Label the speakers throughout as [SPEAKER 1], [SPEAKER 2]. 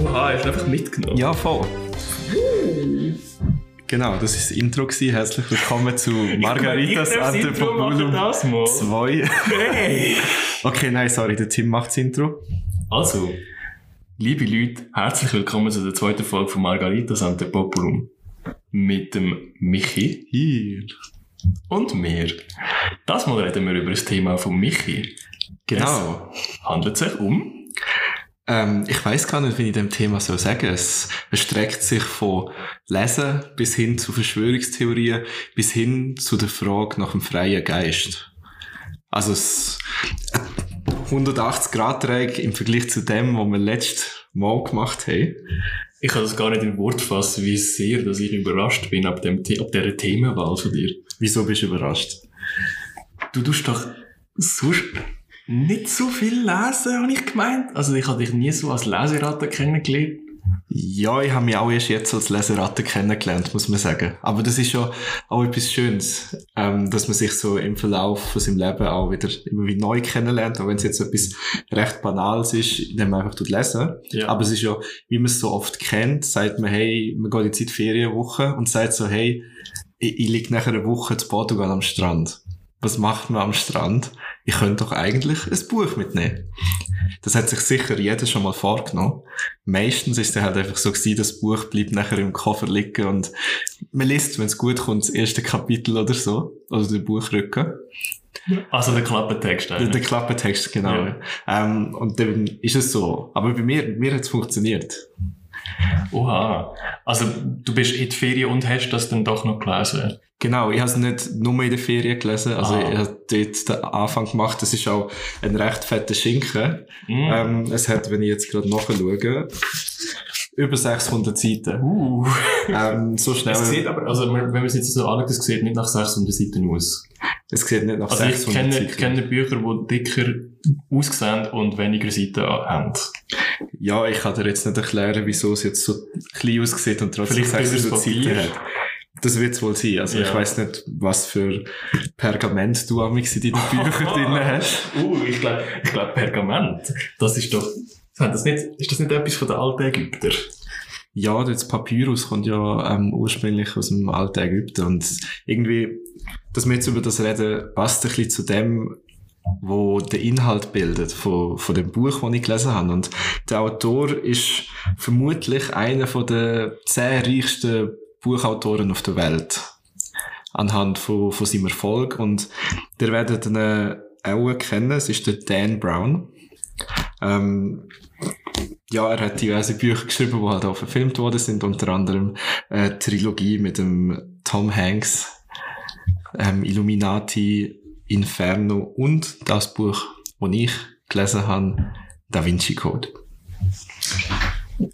[SPEAKER 1] Oha, hast du einfach mitgenommen?
[SPEAKER 2] Ja, voll. Genau, das war das Intro. Gewesen. Herzlich willkommen zu Margaritas Antipopulum 2.
[SPEAKER 1] Hey!
[SPEAKER 2] Okay, nein, sorry, der Tim macht das Intro.
[SPEAKER 1] Also, liebe Leute, herzlich willkommen zu der zweiten Folge von Margaritas Antipopulum. Mit dem Michi
[SPEAKER 2] Hier.
[SPEAKER 1] und mir. Das Mal reden wir über das Thema von Michi.
[SPEAKER 2] Genau.
[SPEAKER 1] Es handelt sich um
[SPEAKER 2] Ähm, ich weiß gar nicht, wie ich dem Thema so sagen. Es erstreckt sich von Lesen bis hin zu Verschwörungstheorien, bis hin zu der Frage nach dem freien Geist. Also es 180 Grad Dreieck im Vergleich zu dem, was wir letztes Mal gemacht haben.
[SPEAKER 1] Ich kann das gar nicht in Wort fassen, wie sehr dass ich überrascht bin ab, dem, ab dieser Themenwahl von dir.
[SPEAKER 2] Wieso bist du überrascht?
[SPEAKER 1] Du tust doch sonst nicht so viel lesen, habe ich gemeint. Also ich habe dich nie so als Leseratte kennengelernt.
[SPEAKER 2] Ja, ich habe mich auch erst jetzt als Leseratte kennengelernt, muss man sagen. Aber das ist ja auch etwas Schönes, ähm, dass man sich so im Verlauf von seinem Leben auch wieder immer wieder neu kennenlernt, auch wenn es jetzt etwas recht Banales ist, indem man einfach tut lesen.
[SPEAKER 1] Ja.
[SPEAKER 2] Aber es ist ja, wie man es so oft kennt, sagt man, hey, man geht jetzt in die Ferienwoche und sagt so, hey, ich, ich liege nachher eine Woche zu Portugal am Strand. Was macht man am Strand? Ich könnte doch eigentlich ein Buch mitnehmen. Das hat sich sicher jeder schon mal vorgenommen. Meistens ist es halt einfach so gewesen, das Buch bleibt nachher im Koffer liegen und man liest, wenn es gut kommt, das erste Kapitel oder so. Oder den Buchrücken.
[SPEAKER 1] Also der Klappentext
[SPEAKER 2] Der,
[SPEAKER 1] eigentlich.
[SPEAKER 2] der Klappentext, genau.
[SPEAKER 1] Ja.
[SPEAKER 2] Ähm, und dann ist es so. Aber bei mir, mir hat es funktioniert.
[SPEAKER 1] Oha. Also du bist in die Ferien und hast das dann doch noch gelesen.
[SPEAKER 2] Genau, ich habe es nicht nur in der Ferien gelesen, also
[SPEAKER 1] Ah.
[SPEAKER 2] ich habe dort den Anfang gemacht, das ist auch ein recht fetter Schinken.
[SPEAKER 1] Mm.
[SPEAKER 2] Ähm, es hat, wenn ich jetzt gerade nachschaue, über 600 Seiten.
[SPEAKER 1] Uh.
[SPEAKER 2] Ähm, so schnell.
[SPEAKER 1] Es sieht aber, also wenn man es jetzt so anschaut, es sieht nicht nach 600 Seiten aus.
[SPEAKER 2] es sieht nicht nach
[SPEAKER 1] Also ich
[SPEAKER 2] 600
[SPEAKER 1] kenne,
[SPEAKER 2] Seiten.
[SPEAKER 1] ich kenne Bücher, die dicker aussehen und weniger Seiten haben.
[SPEAKER 2] Ja, ich kann dir jetzt nicht erklären, wieso es jetzt so klein aussieht und trotzdem
[SPEAKER 1] Vielleicht dünnes
[SPEAKER 2] 600 Seiten hat. Das wird es wohl sein. Also
[SPEAKER 1] Ja.
[SPEAKER 2] ich weiß nicht, was für Pergament du amix in deinen Büchern drin hast.
[SPEAKER 1] Uh, ich glaube, ich glaub, Pergament. Das ist doch, sind das nicht, ist das nicht etwas von den alten Ägypter?
[SPEAKER 2] Ja, das Papyrus kommt ja ähm, ursprünglich aus dem alten Ägypten und irgendwie, dass wir jetzt über das reden, passt ein bisschen zu dem, wo der Inhalt bildet von, von dem Buch, das ich gelesen habe. Und der Autor ist vermutlich einer der zehn reichsten Buchautoren auf der Welt. Anhand von, von seinem Erfolg. Und der werdet ihn äh, auch kennen. Es ist der Dan Brown. Ähm, ja, er hat diverse Bücher geschrieben, die halt auch verfilmt worden sind, unter anderem äh, Trilogie mit dem Tom Hanks, ähm, Illuminati, Inferno und das Buch, das ich gelesen habe, Da Vinci Code.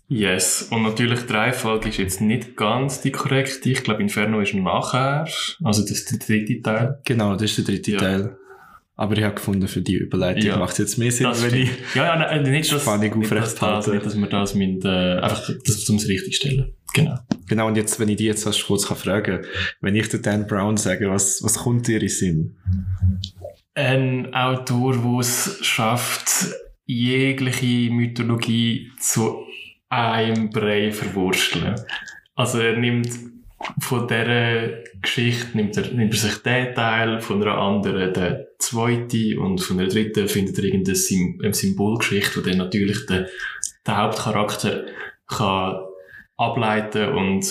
[SPEAKER 1] Yes. Und natürlich, Reihenfolge ist jetzt nicht ganz die korrekte. Ich glaube, Inferno ist nachher. Also, das ist der dritte Teil.
[SPEAKER 2] Genau, das ist der dritte
[SPEAKER 1] Ja.
[SPEAKER 2] Teil. Aber ich habe gefunden, für die Überleitung
[SPEAKER 1] Ja.
[SPEAKER 2] macht es jetzt mehr Sinn, wenn ich...
[SPEAKER 1] Ja, ja, nein, nicht, dass,
[SPEAKER 2] Spannung
[SPEAKER 1] das,
[SPEAKER 2] aufrechthalten.
[SPEAKER 1] nicht, dass wir das mit, äh, einfach, das zum richtig stellen. Genau.
[SPEAKER 2] Genau, und jetzt, wenn ich die jetzt erst kurz kann fragen wenn ich den Dan Brown sage, was, was kommt dir in Sinn?
[SPEAKER 1] Ein Autor, der es schafft, jegliche Mythologie zu einem Brei verwursteln. Also er nimmt von dieser Geschichte nimmt er, nimmt er sich den Teil, von einer anderen den zweiten und von der dritten findet er irgendeine Sym Symbolgeschichte, die dann natürlich den, den Hauptcharakter kann ableiten und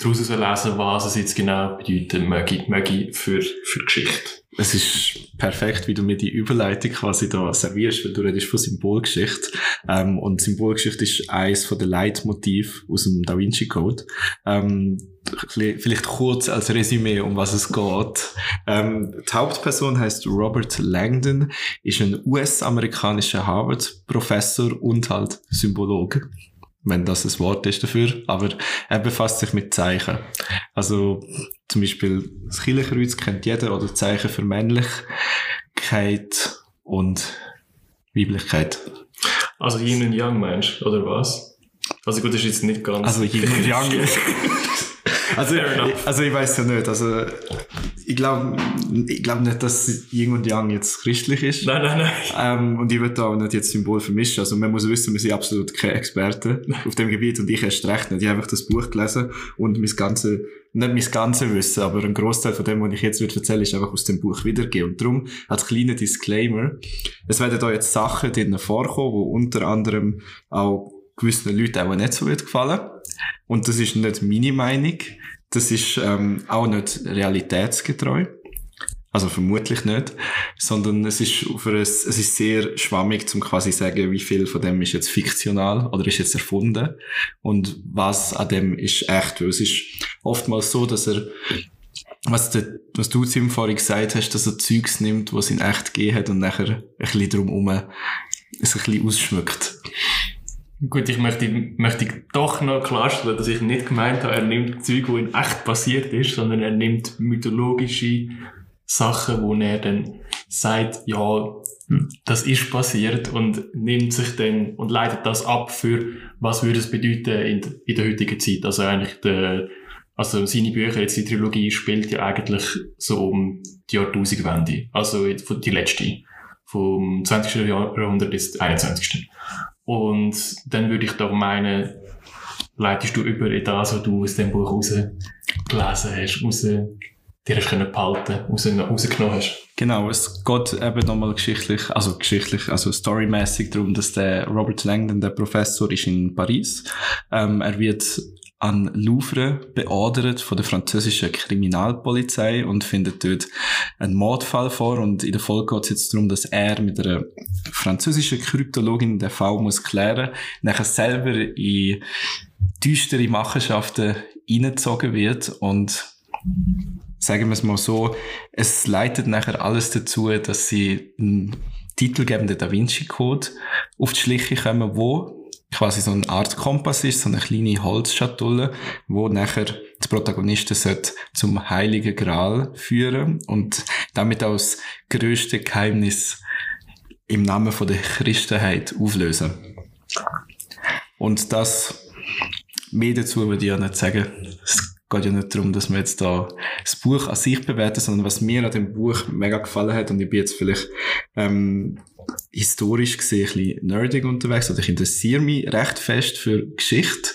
[SPEAKER 1] daraus lesen, was es jetzt genau bedeutet möge, möge für, für Geschichte.
[SPEAKER 2] Es ist perfekt, wie du mir die Überleitung quasi da servierst, weil du redest von Symbolgeschichte. Ähm, und Symbolgeschichte ist eines von den Leitmotiv aus dem Da Vinci Code. Ähm, vielleicht kurz als Resümee, um was es geht. Ähm, die Hauptperson heißt Robert Langdon, ist ein US-amerikanischer Harvard-Professor und halt Symbologe wenn das ein Wort ist dafür, aber er befasst sich mit Zeichen. Also zum Beispiel das Kirchenkreuz kennt jeder oder Zeichen für Männlichkeit und Weiblichkeit.
[SPEAKER 1] Also Yin und Yang meinst du, oder was? Also gut, das ist jetzt nicht ganz...
[SPEAKER 2] Also Yin und Yang. Also, ich, also ich weiß ja nicht. Also ich glaube ich glaub nicht, dass Yin und Yang jetzt christlich ist.
[SPEAKER 1] Nein, nein, nein.
[SPEAKER 2] Ähm, und ich würde auch nicht jetzt Symbol vermischen. Also man muss wissen, wir sind absolut keine Experten auf dem Gebiet und ich erst recht nicht. Ich habe einfach das Buch gelesen und mein ganze, nicht mein ganze Wissen, aber ein Großteil von dem, was ich jetzt würde erzählen, ist einfach aus dem Buch wiedergegeben. Und darum, als kleiner Disclaimer, es werden da jetzt Sachen drinnen vorkommen, wo unter anderem auch gewissen Leuten auch nicht so wird gefallen. Und das ist nicht meine Meinung. Das ist ähm, auch nicht realitätsgetreu. Also vermutlich nicht, sondern es ist für es, es ist sehr schwammig, zum quasi sagen, wie viel von dem ist jetzt fiktional oder ist jetzt erfunden und was an dem ist echt. Weil es ist oftmals so, dass er, was, der, was du zu ihm vorhin gesagt hast, dass er Zeugs nimmt, was ihn echt gegeben hat und nachher ein bisschen drumherum es ein bisschen ausschmückt.
[SPEAKER 1] Gut, ich möchte, möchte doch noch klarstellen, dass ich nicht gemeint habe, er nimmt Zeug, wo in echt passiert ist, sondern er nimmt mythologische Sachen, wo er dann sagt, ja, das ist passiert und nimmt sich dann und leitet das ab für, was würde es bedeuten in, in der heutigen Zeit. Also eigentlich der, also seine Bücher, jetzt die Trilogie, spielt ja eigentlich so um die Jahrtausendwende. Also die letzte. Vom 20. Jahrhundert bis 21. Und dann würde ich doch meinen, leitest du über das, was du aus dem Buch rausgelesen hast, raus, dir hast können behalten, raus, rausgenommen hast.
[SPEAKER 2] Genau, es geht eben nochmal geschichtlich, also geschichtlich, also storymäßig darum, dass der Robert Langdon, der Professor, ist in Paris. Ähm, er wird an Louvre beordert von der französischen Kriminalpolizei und findet dort einen Mordfall vor. Und in der Folge geht es jetzt darum, dass er mit einer französischen Kryptologin den Fall muss klären, nachher selber in düstere Machenschaften hineingezogen wird. Und sagen wir es mal so, es leitet nachher alles dazu, dass sie einen titelgebenden Da Vinci Code auf die Schliche kommen, wo quasi so eine Art Kompass ist, so eine kleine Holzschatulle, wo nachher die Protagonisten zum Heiligen Gral führen und damit auch das grösste Geheimnis im Namen von der Christenheit auflösen. Und das, mehr dazu würde ich ja nicht sagen. Es geht ja nicht darum, dass wir jetzt da das Buch an sich bewerten, sondern was mir an dem Buch mega gefallen hat, und ich bin jetzt vielleicht ähm, historisch gesehen ein bisschen nerdig unterwegs, oder ich interessiere mich recht fest für Geschichte.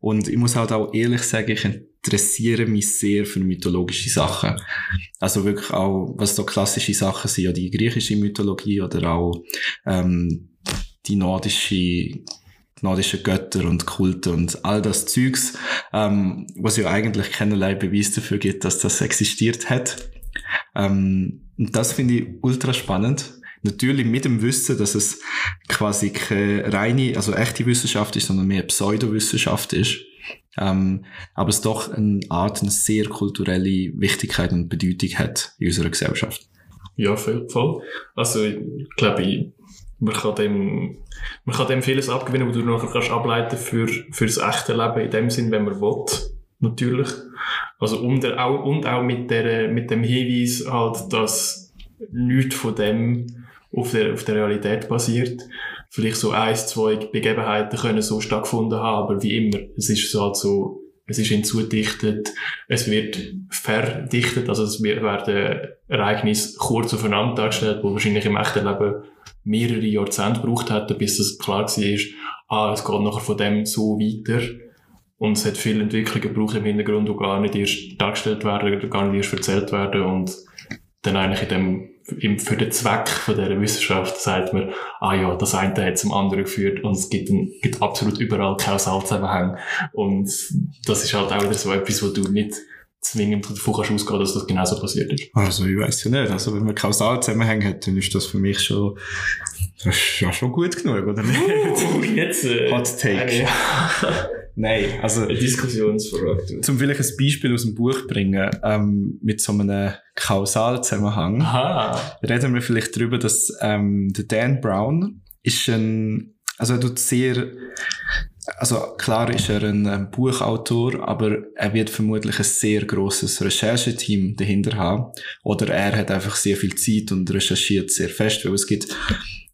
[SPEAKER 2] Und ich muss halt auch ehrlich sagen, ich interessiere mich sehr für mythologische Sachen. Also wirklich auch, was so klassische Sachen sind, ja die griechische Mythologie oder auch ähm, die nordische nordische Götter und Kulte und all das Zeugs, ähm, was ja eigentlich keinerlei Beweis dafür gibt, dass das existiert hat. Ähm, und das finde ich ultra spannend. Natürlich mit dem Wissen, dass es quasi keine reine, also echte Wissenschaft ist, sondern mehr Pseudowissenschaft ist. Ähm, aber es doch eine Art, eine sehr kulturelle Wichtigkeit und Bedeutung hat in unserer Gesellschaft.
[SPEAKER 1] Ja, voll. Also, ich glaube, man kann dem, man kann dem vieles abgewinnen, wo du nachher kannst ableiten für, für das echte Leben in dem Sinn, wenn man will. Natürlich. Also, und auch, und auch mit der, mit dem Hinweis halt, dass nichts von dem auf der, auf der Realität basiert. Vielleicht so eins, zwei Begebenheiten können so stattgefunden haben, aber wie immer, es ist halt so, es ist hinzudichtet, es wird verdichtet, also es werden Ereignisse kurz aufeinander dargestellt, wo wahrscheinlich im echten Leben mehrere Jahrzehnte gebraucht hätten, bis es klar war, ah, es geht nachher von dem so weiter. Und es hat viele Entwicklungen gebraucht im Hintergrund, die gar nicht erst dargestellt werden, gar nicht erst erzählt werden und dann eigentlich in dem, für den Zweck von dieser Wissenschaft sagt man, ah ja, das eine hat zum anderen geführt und es gibt, ein, gibt absolut überall Kausalzusammenhänge. Und das ist halt auch wieder so etwas, wo du nicht zwingend davon kannst ausgehen, dass das genauso passiert ist.
[SPEAKER 2] Also ich weiß ja nicht. Also wenn man Kausalzusammenhänge hat, dann ist das für mich schon, das ist ja schon gut genug, oder nicht?
[SPEAKER 1] Uh, jetzt, äh,
[SPEAKER 2] Hot Take. Nein, also.
[SPEAKER 1] Eine Diskussionsfrage.
[SPEAKER 2] Zum vielleicht ein Beispiel aus dem Buch bringen, ähm, mit so einem Kausalzusammenhang.
[SPEAKER 1] Aha.
[SPEAKER 2] Reden wir vielleicht darüber, dass, ähm, der Dan Brown ist ein, also er tut sehr, also klar ist er ein ähm, Buchautor, aber er wird vermutlich ein sehr großes Rechercheteam dahinter haben. Oder er hat einfach sehr viel Zeit und recherchiert sehr fest, weil es gibt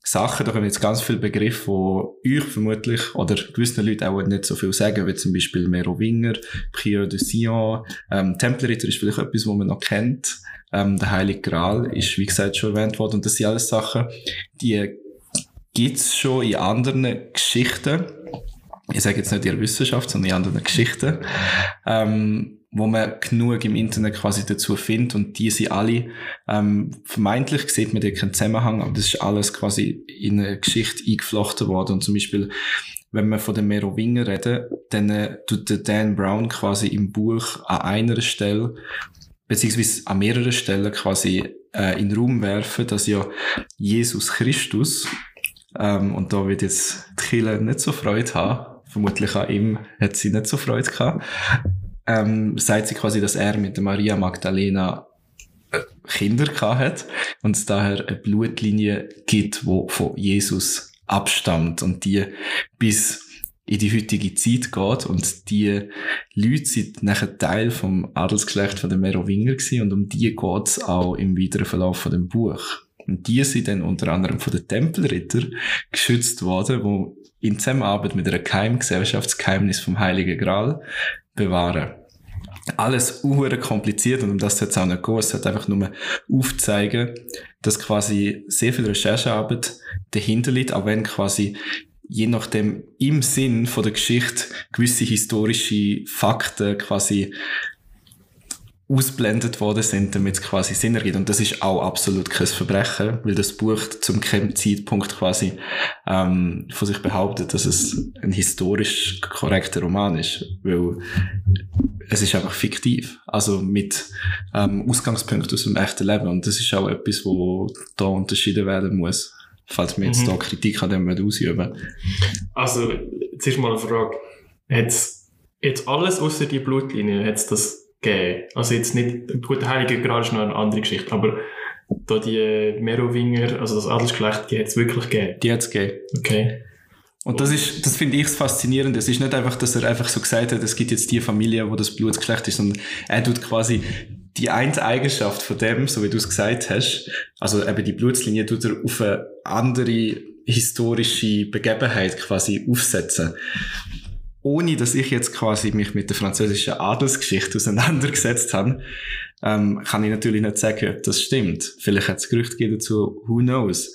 [SPEAKER 2] Sachen, da kommen jetzt ganz viele Begriffe, die euch vermutlich oder gewissen Leuten auch nicht so viel sagen, wie zum Beispiel Merowinger, Prieur de Sion, ähm, Tempelritter ist vielleicht etwas, was man noch kennt. Ähm, der Heilige Gral ist, wie gesagt, schon erwähnt worden. Und das sind alles Sachen, die gibt's schon in anderen Geschichten. Ich sage jetzt nicht der Wissenschaft, sondern in anderen Geschichten. Ähm, wo man genug im Internet quasi dazu findet und die sind alle, ähm, vermeintlich sieht man da keinen Zusammenhang, aber das ist alles quasi in eine Geschichte eingeflochten worden und zum Beispiel, wenn wir von den Merowinger reden, dann äh, tut der Dan Brown quasi im Buch an einer Stelle, beziehungsweise an mehreren Stellen quasi äh, in den Raum werfen, dass ja Jesus Christus, ähm, und da wird jetzt die Kille nicht so Freude haben, vermutlich an ihm hat sie nicht so Freude gehabt, ähm, sagt sie quasi, dass er mit der Maria Magdalena äh, Kinder gehabt hat und es daher eine Blutlinie gibt, wo von Jesus abstammt und die bis in die heutige Zeit geht und die Leute sind nachher Teil vom Adelsgeschlecht von den Merowinger gewesen und um die geht's auch im weiteren Verlauf von dem Buch. Und die sind dann unter anderem von den Tempelritter geschützt worden, wo in Zusammenarbeit mit einer Geheimgesellschaftsgeheimnis vom Heiligen Gral bewahren. Alles uhr kompliziert und um das soll es auch nicht gehen. Es sollte einfach nur aufzeigen, dass quasi sehr viel Recherchearbeit dahinter liegt, auch wenn quasi je nachdem im Sinn von der Geschichte gewisse historische Fakten quasi ausblendet worden sind, damit es quasi Sinn ergibt. Und das ist auch absolut kein Verbrechen, weil das Buch zum keinem Zeitpunkt quasi ähm, von sich behauptet, dass es ein historisch korrekter Roman ist, weil es ist einfach fiktiv, also mit ähm, Ausgangspunkt aus dem echten Leben. Und das ist auch etwas, wo da unterschieden werden muss, falls wir jetzt mhm. da Kritik an dem ausüben
[SPEAKER 1] Also, jetzt ist mal eine Frage. Hat's jetzt alles außer die Blutlinie, hat's das gegeben. Also jetzt nicht, gut, der Heilige Gral ist noch eine andere Geschichte, aber da die Merowinger, also das Adelsgeschlecht, die hat es wirklich gegeben.
[SPEAKER 2] Die hat es gegeben.
[SPEAKER 1] Okay.
[SPEAKER 2] Und das ist, das finde ich faszinierend. Es ist nicht einfach, dass er einfach so gesagt hat, es gibt jetzt die Familie, wo das Blutgeschlecht ist, sondern er tut quasi die eine Eigenschaft von dem, so wie du es gesagt hast, also eben die Blutslinie, tut er auf eine andere historische Begebenheit quasi aufsetzen ohne dass ich jetzt quasi mich mit der französischen Adelsgeschichte auseinandergesetzt habe, ähm, kann ich natürlich nicht sagen, ob das stimmt. Vielleicht hat es Gerüchte dazu, who knows.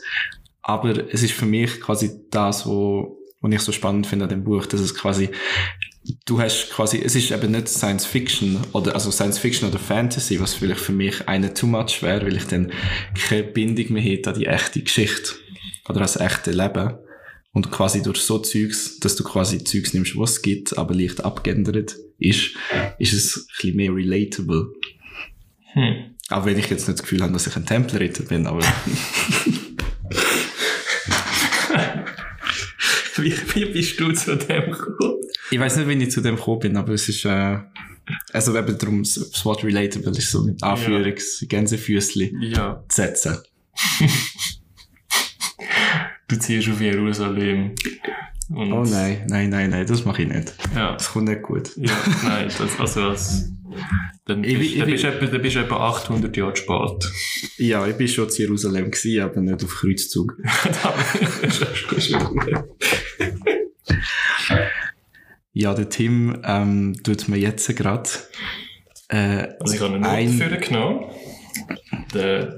[SPEAKER 2] Aber es ist für mich quasi das, wo, was ich so spannend finde an dem Buch, dass es quasi du hast quasi, es ist eben nicht Science Fiction oder, also Science Fiction oder Fantasy, was vielleicht für mich eine too much wäre, weil ich dann keine Bindung mehr hätte an die echte Geschichte oder das echte Leben. Und quasi durch so Zeugs, dass du quasi Zeugs nimmst, was es gibt, aber leicht abgeändert ist, ist es ein bisschen mehr relatable. Hm. Auch wenn ich jetzt nicht das Gefühl habe, dass ich ein Tempelritter bin, aber...
[SPEAKER 1] wie, wie bist du zu dem gekommen?
[SPEAKER 2] Ich weiß nicht, wie ich zu dem gekommen bin, aber es ist, äh, also eben darum, das Wort relatable ist so mit Anführungs-, ja. Gänsefüßchen
[SPEAKER 1] ja.
[SPEAKER 2] zu setzen.
[SPEAKER 1] du ziehst auf Jerusalem.
[SPEAKER 2] Und oh nein, nein, nein, nein, das mache ich nicht.
[SPEAKER 1] Ja.
[SPEAKER 2] Das kommt nicht gut.
[SPEAKER 1] Ja, nein, das, also das, dann, bist, ich, dann, bist etwa, dann bist du etwa 800 Jahre spät.
[SPEAKER 2] Ja, ich bin schon zu Jerusalem gewesen, aber nicht auf Kreuzzug. ja, der Tim ähm, tut mir jetzt gerade
[SPEAKER 1] äh, Also ich habe eine Note ein... genommen. Der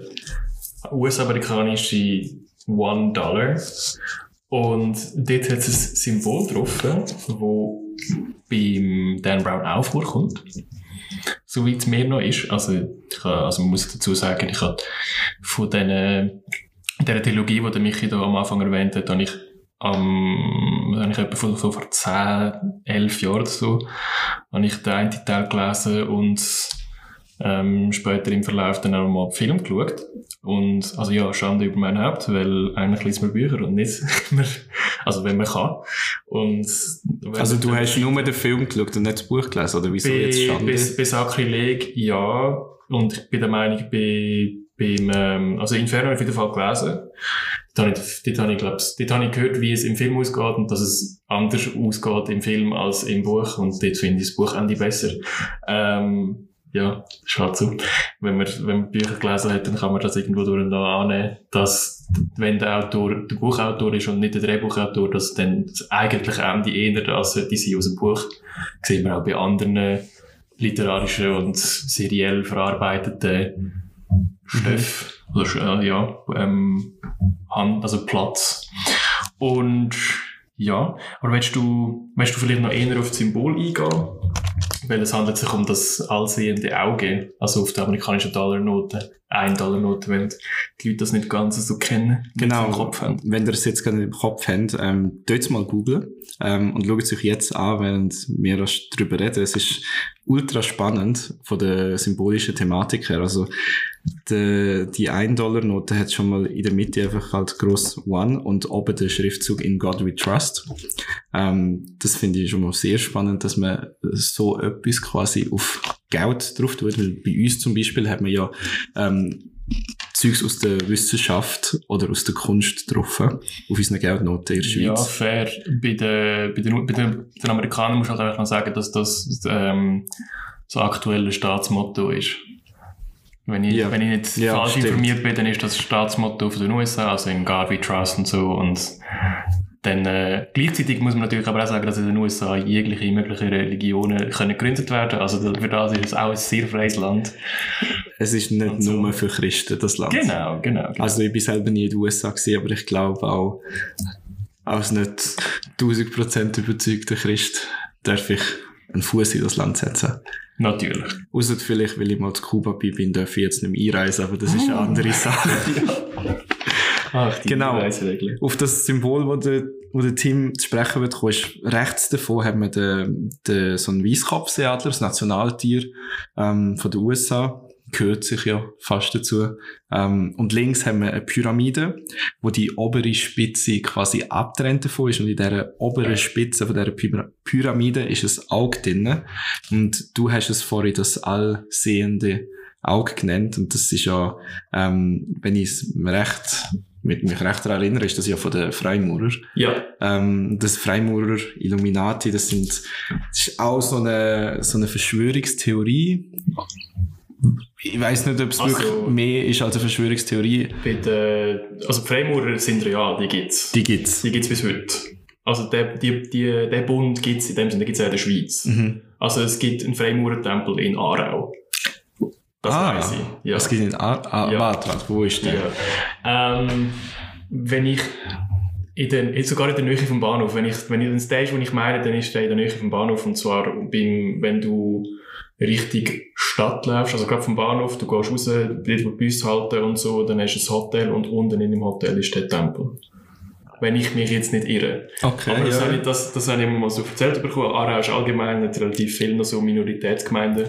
[SPEAKER 1] US-amerikanische One Dollar. Und dort hat es ein Symbol drauf, wo beim Dan Brown auch vorkommt. Soweit es mir noch ist. Also, ich also muss dazu sagen, ich habe von diesen, dieser Trilogie, die Michi da am Anfang erwähnt hat, habe ich habe ich etwa vor, vor 10, 11 Jahren oder so, habe ich den einen Teil gelesen und ähm, später im Verlauf dann auch mal Film geschaut. Und, also ja, Schande über mein Haupt, weil eigentlich liest man Bücher und nicht mehr, also wenn man kann. Und,
[SPEAKER 2] also du hast nur den Film geschaut und nicht das Buch gelesen, oder wieso
[SPEAKER 1] bei,
[SPEAKER 2] jetzt Schande?
[SPEAKER 1] Bei, bei Sakrileg, ja. Und ich bin der Meinung, bei, beim, ähm, also Inferno habe ich auf jeden Fall gelesen. Dort habe ich, dort habe ich, glaub's, dort habe ich gehört, wie es im Film ausgeht und dass es anders ausgeht im Film als im Buch. Und dort finde ich das Buchende besser. Ähm, ja, ist halt so. Wenn man, wenn man Bücher gelesen hat, dann kann man das irgendwo durch annehmen, dass, wenn der Autor der Buchautor ist und nicht der Drehbuchautor, dass dann das eigentliche Ende eher als die sind aus dem Buch. Das sieht man auch bei anderen literarischen und seriell verarbeiteten Stoffen. Oder, äh, ja, ähm, also Platz. Und, ja, aber willst du, willst du vielleicht noch eher auf das Symbol eingehen? Weil es handelt sich um das allsehende Auge, also auf der amerikanischen Dollarnote, ein Dollarnote, wenn die Leute das nicht ganz so kennen,
[SPEAKER 2] Genau,
[SPEAKER 1] im Kopf haben.
[SPEAKER 2] wenn ihr es jetzt gerade im Kopf habt, ähm, dort mal googlen ähm, und schaut es euch jetzt an, während wir das drüber reden. Es ist ultra spannend von der symbolischen Thematik her. Also die, die 1-Dollar-Note hat schon mal in der Mitte einfach halt gross One und oben der Schriftzug In God We Trust. Ähm, das finde ich schon mal sehr spannend, dass man so etwas quasi auf Geld drauf tut. Weil bei uns zum Beispiel hat man ja ähm, Zeugs aus der Wissenschaft oder aus der Kunst drauf auf unseren Geldnoten in der
[SPEAKER 1] Ja,
[SPEAKER 2] Schweiz.
[SPEAKER 1] fair. Bei den, bei den, bei den, bei den Amerikanern muss ich halt einfach noch sagen, dass das ähm, das aktuelle Staatsmotto ist. Wenn ich,
[SPEAKER 2] Ja.
[SPEAKER 1] wenn ich nicht
[SPEAKER 2] Ja,
[SPEAKER 1] falsch
[SPEAKER 2] stimmt.
[SPEAKER 1] informiert bin, dann ist das Staatsmotto von den USA, also in God We Trust und so. Und dann äh, gleichzeitig muss man natürlich aber auch sagen, dass in den USA jegliche mögliche Religionen können gegründet werden. Also für das ist es auch ein sehr freies Land.
[SPEAKER 2] Es ist nicht
[SPEAKER 1] so.
[SPEAKER 2] nur für Christen, das Land.
[SPEAKER 1] Genau, genau. genau.
[SPEAKER 2] Also ich bin selber nie in den USA gewesen, aber ich glaube auch, als nicht 1000% überzeugter Christ darf ich einen Fuß in das Land setzen.
[SPEAKER 1] Natürlich.
[SPEAKER 2] Außer vielleicht, weil ich mal zu Kuba bin, darf ich jetzt nicht mehr einreisen, aber das ist eine
[SPEAKER 1] Oh.
[SPEAKER 2] andere Sache.
[SPEAKER 1] Ach, die
[SPEAKER 2] Genau. Auf das Symbol, wo der, wo der Team zu sprechen wird, kommen, ist rechts davon haben wir den, den, so einen Weisskopfseeadler, das Nationaltier ähm, von den USA. Gehört sich ja fast dazu. Ähm, und links haben wir eine Pyramide, wo die obere Spitze quasi abtrennt davon ist. Und in dieser oberen Spitze von dieser Py- Pyramide ist ein Auge drin. Und du hast es vorhin das allsehende Auge genannt. Und das ist ja, ähm, wenn ich es recht, mit mich recht daran erinnere, ist das ja von den Freimaurer.
[SPEAKER 1] Ja.
[SPEAKER 2] Ähm, das Freimaurer Illuminati, das sind, das ist auch so eine, so eine Verschwörungstheorie. Ich weiß nicht, ob es
[SPEAKER 1] Also-
[SPEAKER 2] wirklich mehr ist als eine Verschwörungstheorie.
[SPEAKER 1] Den, also die Freimaurer sind real, die gibt's.
[SPEAKER 2] Die gibt's.
[SPEAKER 1] Die gibt's bis heute. Also der, die, die, der Bund gibt's in dem Sinne, gibt's auch in der Schweiz.
[SPEAKER 2] Mhm.
[SPEAKER 1] Also es gibt einen Freimaurertempel in Aarau. Das
[SPEAKER 2] ah,
[SPEAKER 1] weiss ich. Ja.
[SPEAKER 2] Es gibt in Ar ah,
[SPEAKER 1] Ja.
[SPEAKER 2] warte, warte, wo ist der?
[SPEAKER 1] Ja. Ähm, wenn ich in den, jetzt sogar in der Nähe vom Bahnhof, wenn ich, wenn ich den Stage, wo ich meine, dann ist der in der Nähe vom Bahnhof und zwar beim, wenn du Richtung Stadt läufst, also gerade vom Bahnhof, du gehst raus, dort wo die Bus halten und so, dann hast du ein Hotel und unten in dem Hotel ist der Tempel. Wenn ich mich jetzt nicht irre.
[SPEAKER 2] Okay,
[SPEAKER 1] Aber das,
[SPEAKER 2] ja.
[SPEAKER 1] habe ich, das, das habe ich immer mal so erzählt bekommen. Aarau ist allgemein nicht relativ viel noch so Minoritätsgemeinden.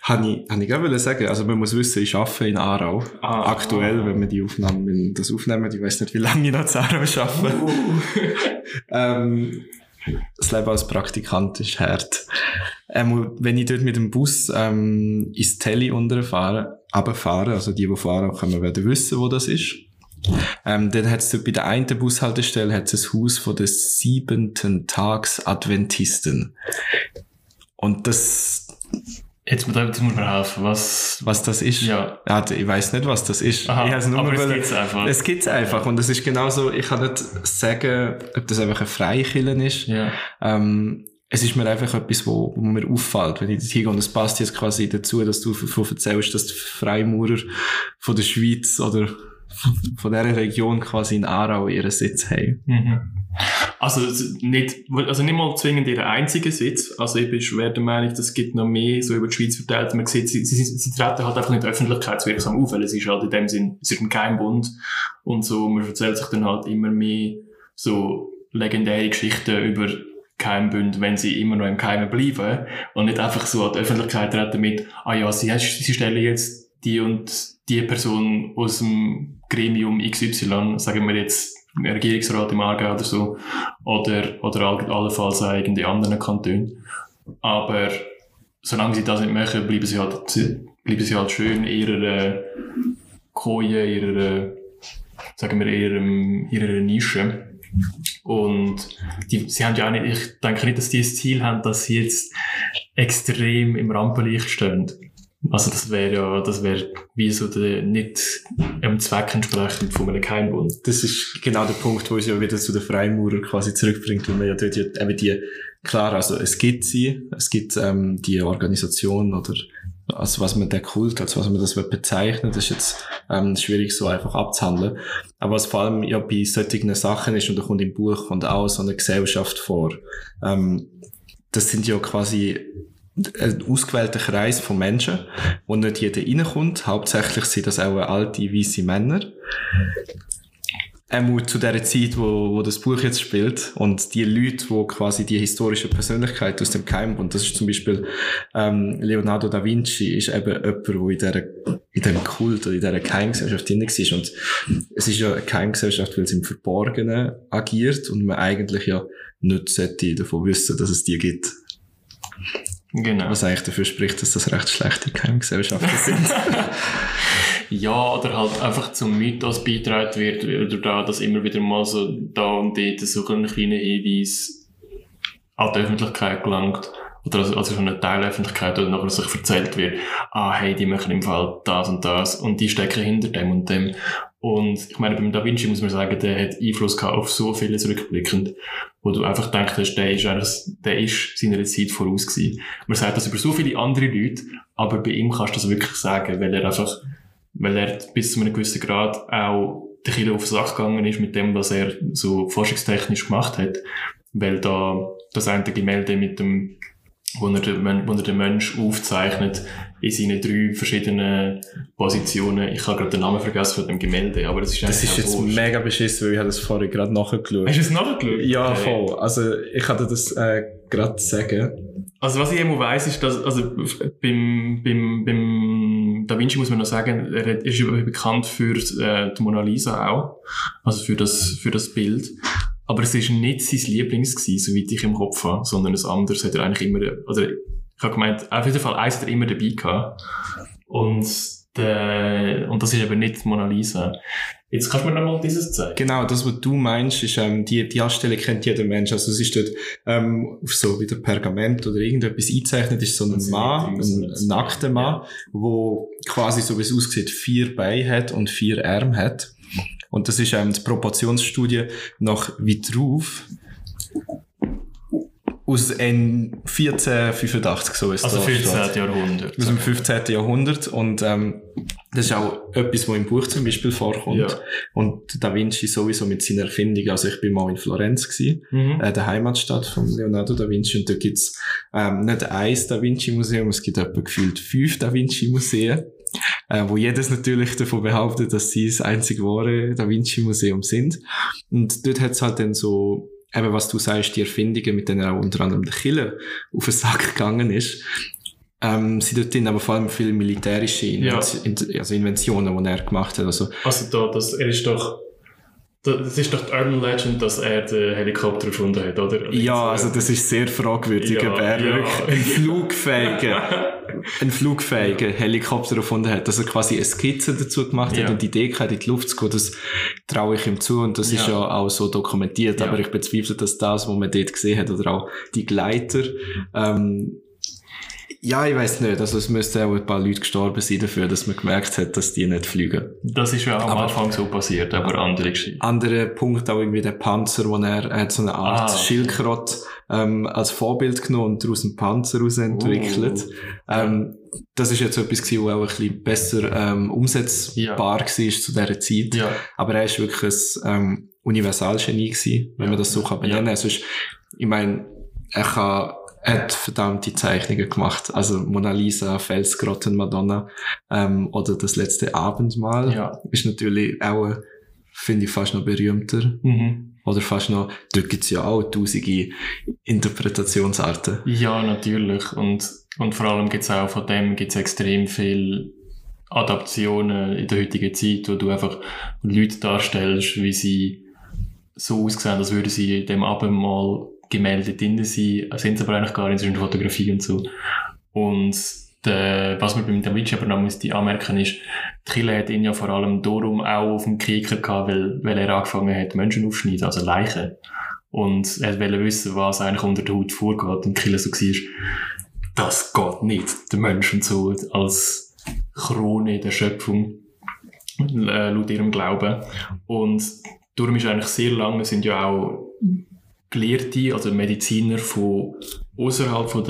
[SPEAKER 2] Habe ich, habe ich gerade wollen sagen, also man muss wissen, ich arbeite in Aarau.
[SPEAKER 1] Ah.
[SPEAKER 2] Aktuell, wenn wir die Aufnahmen, das aufnehmen, ich weiß nicht, wie lange ich noch in Aarau arbeite. ähm, das Leben als Praktikant ist hart. Ähm, wenn ich dort mit dem Bus ähm, ins Telly runterfahre, runterfahre, also die, die fahren, können werden wissen, wo das ist. Ähm, dann hat es bei der einen Bushaltestelle hat's ein Haus von den siebenten Tags Adventisten. Und das,
[SPEAKER 1] Jetzt, muss- muss man helfen. Was?
[SPEAKER 2] was das ist,
[SPEAKER 1] Ja.
[SPEAKER 2] ja, ich weiß nicht, was das ist.
[SPEAKER 1] Aha,
[SPEAKER 2] ich nur
[SPEAKER 1] aber es
[SPEAKER 2] wollen-
[SPEAKER 1] gibt's einfach.
[SPEAKER 2] Es gibt's einfach. Und das ist genauso, ich kann nicht sagen, ob das einfach ein Freikillen ist.
[SPEAKER 1] Ja.
[SPEAKER 2] Ähm, es ist mir einfach etwas, wo, wo mir auffällt, wenn ich das hingehe. Und es passt jetzt quasi dazu, dass du davon erzählst, dass die Freimaurer von der Schweiz oder von dieser Region quasi in Aarau ihren Sitz haben.
[SPEAKER 1] Mhm. Also nicht, also nicht mal zwingend ihren einzigen Sitz. Also ich bin schwer der Meinung, es gibt noch mehr so über die Schweiz verteilt. Man sieht, sie, sie, sie treten halt einfach nicht öffentlichkeitswirksam auf, weil es ist halt in dem Sinn, es ist ein Geheimbund und so, man erzählt sich dann halt immer mehr so legendäre Geschichten über Geheimbünde, wenn sie immer noch im Geheimen bleiben und nicht einfach so an die Öffentlichkeit treten mit, ah ja, sie, sie stellen jetzt die und die Person aus dem Gremium XY, sagen wir jetzt Regierungsrat im Aargau oder so, oder, oder all- allenfalls auch in den anderen Kantonen. Aber solange sie das nicht machen, bleiben sie halt, bleiben sie halt schön in ihrer äh, Koje, ihrer, äh, sagen wir, ihrem, ihrer Nische. Und die, sie haben ja auch nicht, ich denke nicht, dass die das Ziel haben, dass sie jetzt extrem im Rampenlicht stehen. Also das wäre ja, das wäre wie so der, nicht einem Zweck entsprechend von einem Keimbund.
[SPEAKER 2] Das ist genau der Punkt, wo es ja wieder zu den Freimaurer quasi zurückbringt, weil man ja dort eben die, klar, also es gibt sie, es gibt ähm, die Organisation oder also was man der Kult, als was man das bezeichnet, ist jetzt ähm, schwierig so einfach abzuhandeln. Aber was vor allem ja bei solchen Sachen ist, und da kommt im Buch und auch so eine Gesellschaft vor, ähm, das sind ja quasi ein ausgewählter Kreis von Menschen, wo nicht jeder reinkommt. Hauptsächlich sind das auch alte, weiße Männer. Einmal zu der Zeit, wo, wo das Buch jetzt spielt und die Leute, wo quasi die historische Persönlichkeit aus dem Keimbund, das ist zum Beispiel ähm, Leonardo da Vinci, ist eben jemand, der in dieser in dem Kult oder in dieser Keimgesellschaft drin war. Und es ist ja eine Keimgesellschaft, weil sie im Verborgenen agiert und man eigentlich ja nicht davon wissen, dass es die gibt.
[SPEAKER 1] Genau.
[SPEAKER 2] Was eigentlich dafür spricht, dass das recht schlechte Keimgesellschaften sind.
[SPEAKER 1] ja, oder halt einfach zum Mythos beitragen wird, oder da, dass immer wieder mal so da und dort so ein kleiner Hinweis an die Öffentlichkeit gelangt. Oder also, also schon eine Teilöffentlichkeit, oder nachher sich erzählt wird, ah, hey, die machen im Fall das und das, und die stecken hinter dem und dem. Und ich meine, beim Da Vinci muss man sagen, der hat Einfluss gehabt auf so vieles rückblickend, wo du einfach denkst, der ist eigentlich, der ist seiner Zeit voraus gewesen. Man sagt das über so viele andere Leute, aber bei ihm kannst du das wirklich sagen, weil er einfach, weil er bis zu einem gewissen Grad auch der Kilo auf Sache gegangen ist mit dem, was er so forschungstechnisch gemacht hat. Weil da das eine Gemälde mit dem wo er, den, wo er den Mensch aufzeichnet in seinen drei verschiedenen Positionen. Ich habe gerade den Namen vergessen von dem Gemälde, aber das ist
[SPEAKER 2] Das ist jetzt wurscht. mega beschissen, weil ich habe das vorher gerade nachgeschaut.
[SPEAKER 1] Hast du es nachgeschaut?
[SPEAKER 2] Ja, okay. voll. Also ich dir das äh, gerade sagen.
[SPEAKER 1] Also was ich immer weiss, ist, dass also beim, beim, beim Da Vinci muss man noch sagen, er ist bekannt für äh, die Mona Lisa auch, also für das, für das Bild. Aber es ist nicht sein Lieblings gewesen, soweit ich im Kopf habe, sondern ein anderes hat er eigentlich immer, oder ich habe gemeint, auf jeden Fall eins hat er immer dabei gehabt. Und, der, und das ist eben nicht Mona Lisa. Jetzt kannst du mir nochmal dieses zeigen.
[SPEAKER 2] Genau, das, was du meinst, ist, ähm, die, die Anstelle kennt jeder Mensch. Also es ist dort, ähm, auf so wieder Pergament oder irgendetwas eingezeichnet, ist so ein Mann, ein, ein nackter Mann, ja. wo quasi, so wie es aussieht, vier Beine hat und vier Arme hat. Und das ist ähm, die Proportionsstudie nach Vitruv aus N 1485, so ist
[SPEAKER 1] Also 15. Jahrhundert.
[SPEAKER 2] Aus dem 15. Jahrhundert. Und ähm, das ist auch etwas, was im Buch zum Beispiel vorkommt. Ja. Und Da Vinci sowieso mit seiner Erfindung, also ich bin mal in Florenz gewesen, mhm. äh, der Heimatstadt von Leonardo da Vinci, und da gibt's ähm, nicht eins Da Vinci Museum, es gibt etwa gefühlt fünf Da Vinci Museen äh, wo jedes natürlich davon behauptet, dass sie das einzig wahre Da Vinci Museum sind. Und dort hat es halt dann so, eben was du sagst, die Erfindungen, mit denen auch unter anderem der Killer auf den Sack gegangen ist, ähm, sind dort drin aber vor allem viele militärische Inven ja. also Inventionen, die er gemacht hat. Also,
[SPEAKER 1] also da, das, er ist doch das ist doch die Urban Legend, dass er den Helikopter erfunden hat, oder?
[SPEAKER 2] Ja, also das ist sehr fragwürdig, ja, ob er ja. einen flugfähigen, einen flugfähigen Helikopter erfunden hat, dass er quasi eine Skizze dazu gemacht ja. hat und die Idee hatte, in die Luft zu gehen, das traue ich ihm zu und das ist ja auch so dokumentiert, aber ich bezweifle, dass das, was man dort gesehen hat, oder auch die Gleiter, ähm, ja, ich weiß nicht. Also es müssten auch ein paar Leute gestorben sein dafür, dass man gemerkt hat, dass die nicht fliegen.
[SPEAKER 1] Das ist ja am aber Anfang so passiert, aber andere Geschichten.
[SPEAKER 2] Anderer Punkt auch irgendwie der Panzer, wo er, er hat so eine Art ah, Schildkrott ähm, als Vorbild genommen und daraus einen Panzer heraus entwickelt. Uh, ähm, das ist jetzt etwas gewesen, was auch ein bisschen besser ähm, umsetzbar ja. war zu dieser Zeit. Ja. Aber er ist wirklich ein ähm, Universalgenie gewesen, wenn ja. man das so kann benennen. Ja. Also ich meine, er kann hat verdammte Zeichnungen gemacht. Also Mona Lisa, Felsgrotten, Madonna ähm, oder das letzte Abendmahl ja. ist natürlich auch, finde ich, fast noch berühmter. Mhm. Oder fast noch, dort gibt's ja auch tausende Interpretationsarten.
[SPEAKER 1] Ja, natürlich. Und, und vor allem gibt's auch von dem gibt's extrem viel Adaptionen in der heutigen Zeit, wo du einfach Leute darstellst, wie sie so aussehen, als würden sie dem Abendmahl Gemälde drin sind, sind aber eigentlich gar nicht, so in Fotografie und so. Und der, was man beim Da Vinci aber noch muss die anmerken ist, die Kille hat ihn ja vor allem darum auch auf dem Kicker gehabt, weil, weil er angefangen hat, Menschen aufzuschneiden, also Leichen. Und er wollte wissen, was eigentlich unter der Haut vorgeht und Kille so war. das geht nicht, der Mensch und so, als Krone der Schöpfung, äh, laut ihrem Glauben. Und darum ist eigentlich sehr lange, sind ja auch Gelehrte, also Mediziner von außerhalb von,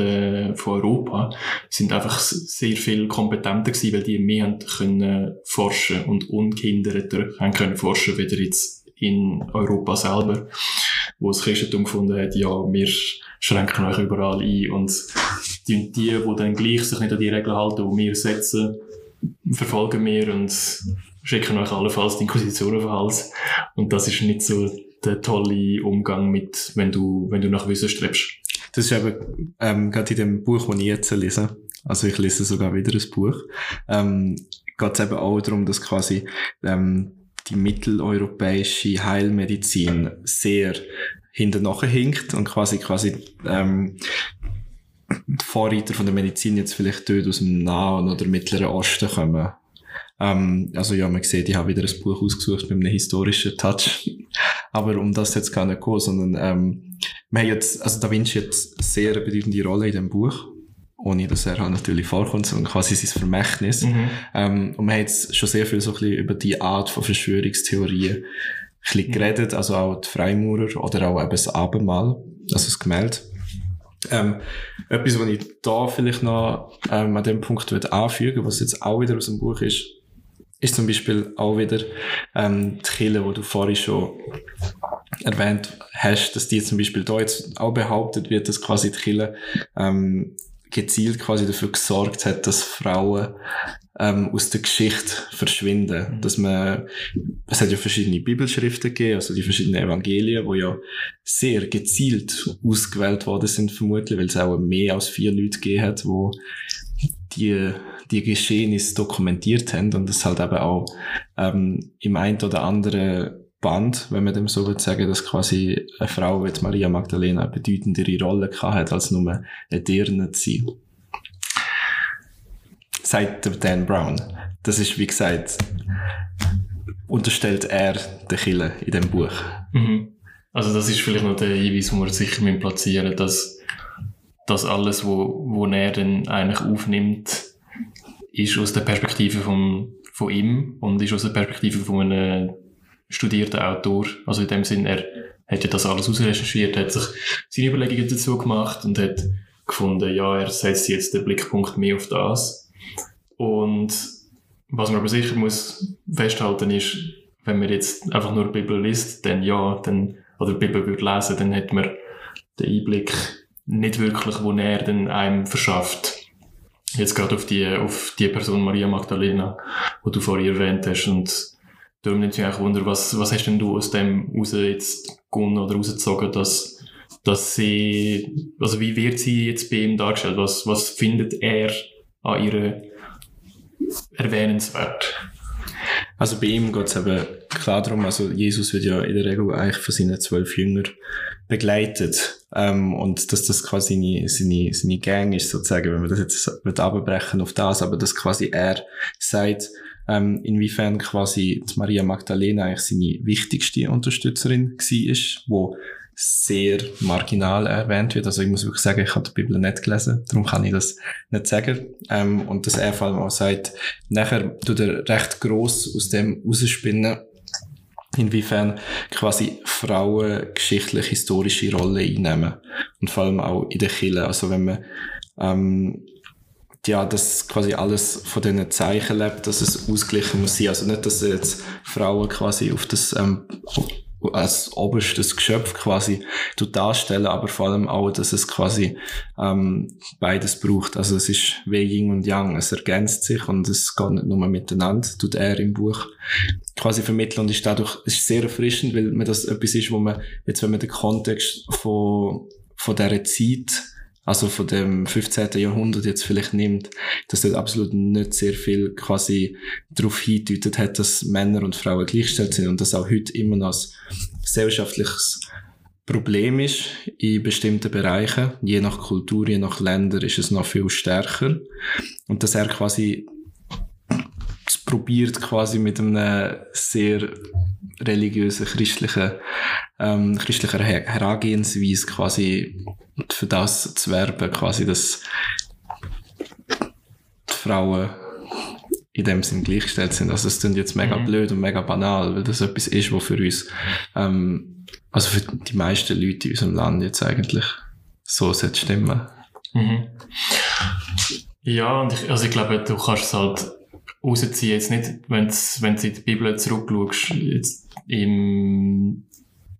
[SPEAKER 1] von Europa, sind einfach sehr viel kompetenter gewesen, weil die mehr haben können forschen und ungehinderter haben können forschen, weder jetzt in Europa selber, wo das Christentum gefunden hat, ja, wir schränken euch überall ein und die, die, die dann gleich sich nicht an die Regeln halten, die wir setzen, verfolgen wir und schicken euch allenfalls die Inquisition auf den Hals. Und das ist nicht so der tolle Umgang mit, wenn du, wenn du nach Wissen strebst.
[SPEAKER 2] Das ist eben ähm, gerade in dem Buch, das ich jetzt lese, also ich lese sogar wieder ein Buch, ähm, geht es eben auch darum, dass quasi ähm, die mitteleuropäische Heilmedizin sehr hinten hinkt und quasi quasi ähm, die Vorreiter von der Medizin jetzt vielleicht dort aus dem Nahen oder Mittleren Osten kommen. Ähm, also ja, man sieht, ich habe wieder ein Buch ausgesucht mit einem historischen Touch. Aber um das jetzt gar nicht gehen, sondern ähm, wir haben jetzt, also Da Vinci hat sehr eine bedeutende Rolle in dem Buch ohne dass er halt natürlich vorkommt, sondern quasi sein Vermächtnis. Mhm. Ähm, und wir haben jetzt schon sehr viel so ein bisschen über die Art von Verschwörungstheorien ein bisschen mhm. geredet, also auch die Freimaurer oder auch eben das Abendmahl, also das Gemälde. Ähm, etwas, was ich da vielleicht noch ähm, an dem Punkt würde anfügen was jetzt auch wieder aus dem Buch ist, ist zum Beispiel auch wieder ähm, die Kille, wo du vorhin schon erwähnt hast, dass die zum Beispiel da jetzt auch behauptet wird, dass quasi die Kille ähm, gezielt quasi dafür gesorgt hat, dass Frauen ähm, aus der Geschichte verschwinden. Mhm. Dass man, es hat ja verschiedene Bibelschriften gegeben, also die verschiedenen Evangelien, wo ja sehr gezielt ausgewählt worden sind, vermutlich, weil es auch mehr als vier Leute gegeben hat, wo die, die Geschehnisse dokumentiert haben und das halt eben auch ähm, im einen oder anderen Band, wenn man dem so will sagen, dass quasi eine Frau wie Maria Magdalena eine bedeutendere Rolle hat, als nur eine Dirne zu sein. Sagt Dan Brown. Das ist, wie gesagt, unterstellt er den Killer in dem Buch.
[SPEAKER 1] Mhm. Also das ist vielleicht noch der Hinweis, wo wir sicher platzieren dass, dass alles, wo, wo er dann eigentlich aufnimmt, ist aus der Perspektive von, von ihm und ist aus der Perspektive von einem studierter Autor. Also in dem Sinn, er hat ja das alles ausrecherchiert, hat sich seine Überlegungen dazu gemacht und hat gefunden, ja, er setzt jetzt den Blickpunkt mehr auf das. Und was man aber sicher muss festhalten ist, wenn man jetzt einfach nur die Bibel liest, dann ja, dann, oder die Bibel würde lesen, dann hat man den Einblick nicht wirklich, wo er dann einem verschafft. Jetzt gerade auf die, auf die Person Maria Magdalena, die du vorhin erwähnt hast und Darum nimmt mich auch Wunder, was, was hast denn du aus dem raus jetzt gewonnen oder rausgezogen, dass, dass sie, also wie wird sie jetzt bei ihm dargestellt? Was, was findet er an ihr erwähnenswert?
[SPEAKER 2] Also bei ihm geht es eben klar darum, also Jesus wird ja in der Regel eigentlich von seinen zwölf Jüngern begleitet. Ähm, und dass das quasi seine, seine, seine Gang ist, sozusagen, wenn man das jetzt abbrechen auf das, aber dass quasi er sagt, ähm, inwiefern quasi Maria Magdalena eigentlich seine wichtigste Unterstützerin war, wo sehr marginal erwähnt wird. Also ich muss wirklich sagen, ich habe die Bibel nicht gelesen, darum kann ich das nicht sagen. Ähm, und dass er vor allem auch sagt, nachher tut er recht gross aus dem rausspinnen, inwiefern quasi Frauen geschichtlich historische Rolle einnehmen. Und vor allem auch in der Kirche. Also wenn man ähm, ja, dass quasi alles von diesen Zeichen lebt, dass es ausgeglichen muss sein. Also nicht, dass jetzt Frauen quasi auf das, ähm, als oberstes Geschöpf quasi darstellen, aber vor allem auch, dass es quasi ähm, beides braucht. Also es ist wie Yin und Yang, es ergänzt sich und es geht nicht nur miteinander, tut er im Buch quasi vermitteln und ist dadurch ist sehr erfrischend, weil man das etwas ist, wo man jetzt, wenn man den Kontext von, von dieser Zeit also von dem 15. Jahrhundert jetzt vielleicht nimmt, dass dort absolut nicht sehr viel quasi darauf hindeutet hat, dass Männer und Frauen gleichgestellt sind und das auch heute immer noch ein gesellschaftliches Problem ist in bestimmten Bereichen. Je nach Kultur, je nach Länder ist es noch viel stärker. Und dass er quasi probiert quasi mit einem sehr religiösen, christlichen, ähm, christlicher Herangehensweise quasi für das zu werben, quasi, dass Frauen in dem Sinn gleichgestellt sind. Also es klingt jetzt mega
[SPEAKER 1] Mhm.
[SPEAKER 2] blöd und mega banal, weil das etwas ist, was für uns, ähm, also für die meisten Leute in unserem Land jetzt eigentlich so sollte stimmen.
[SPEAKER 1] Mhm. Ja, und ich, also ich glaube, du kannst es halt rausziehen, jetzt nicht, wenn du in die Bibel zurückschaust, jetzt im,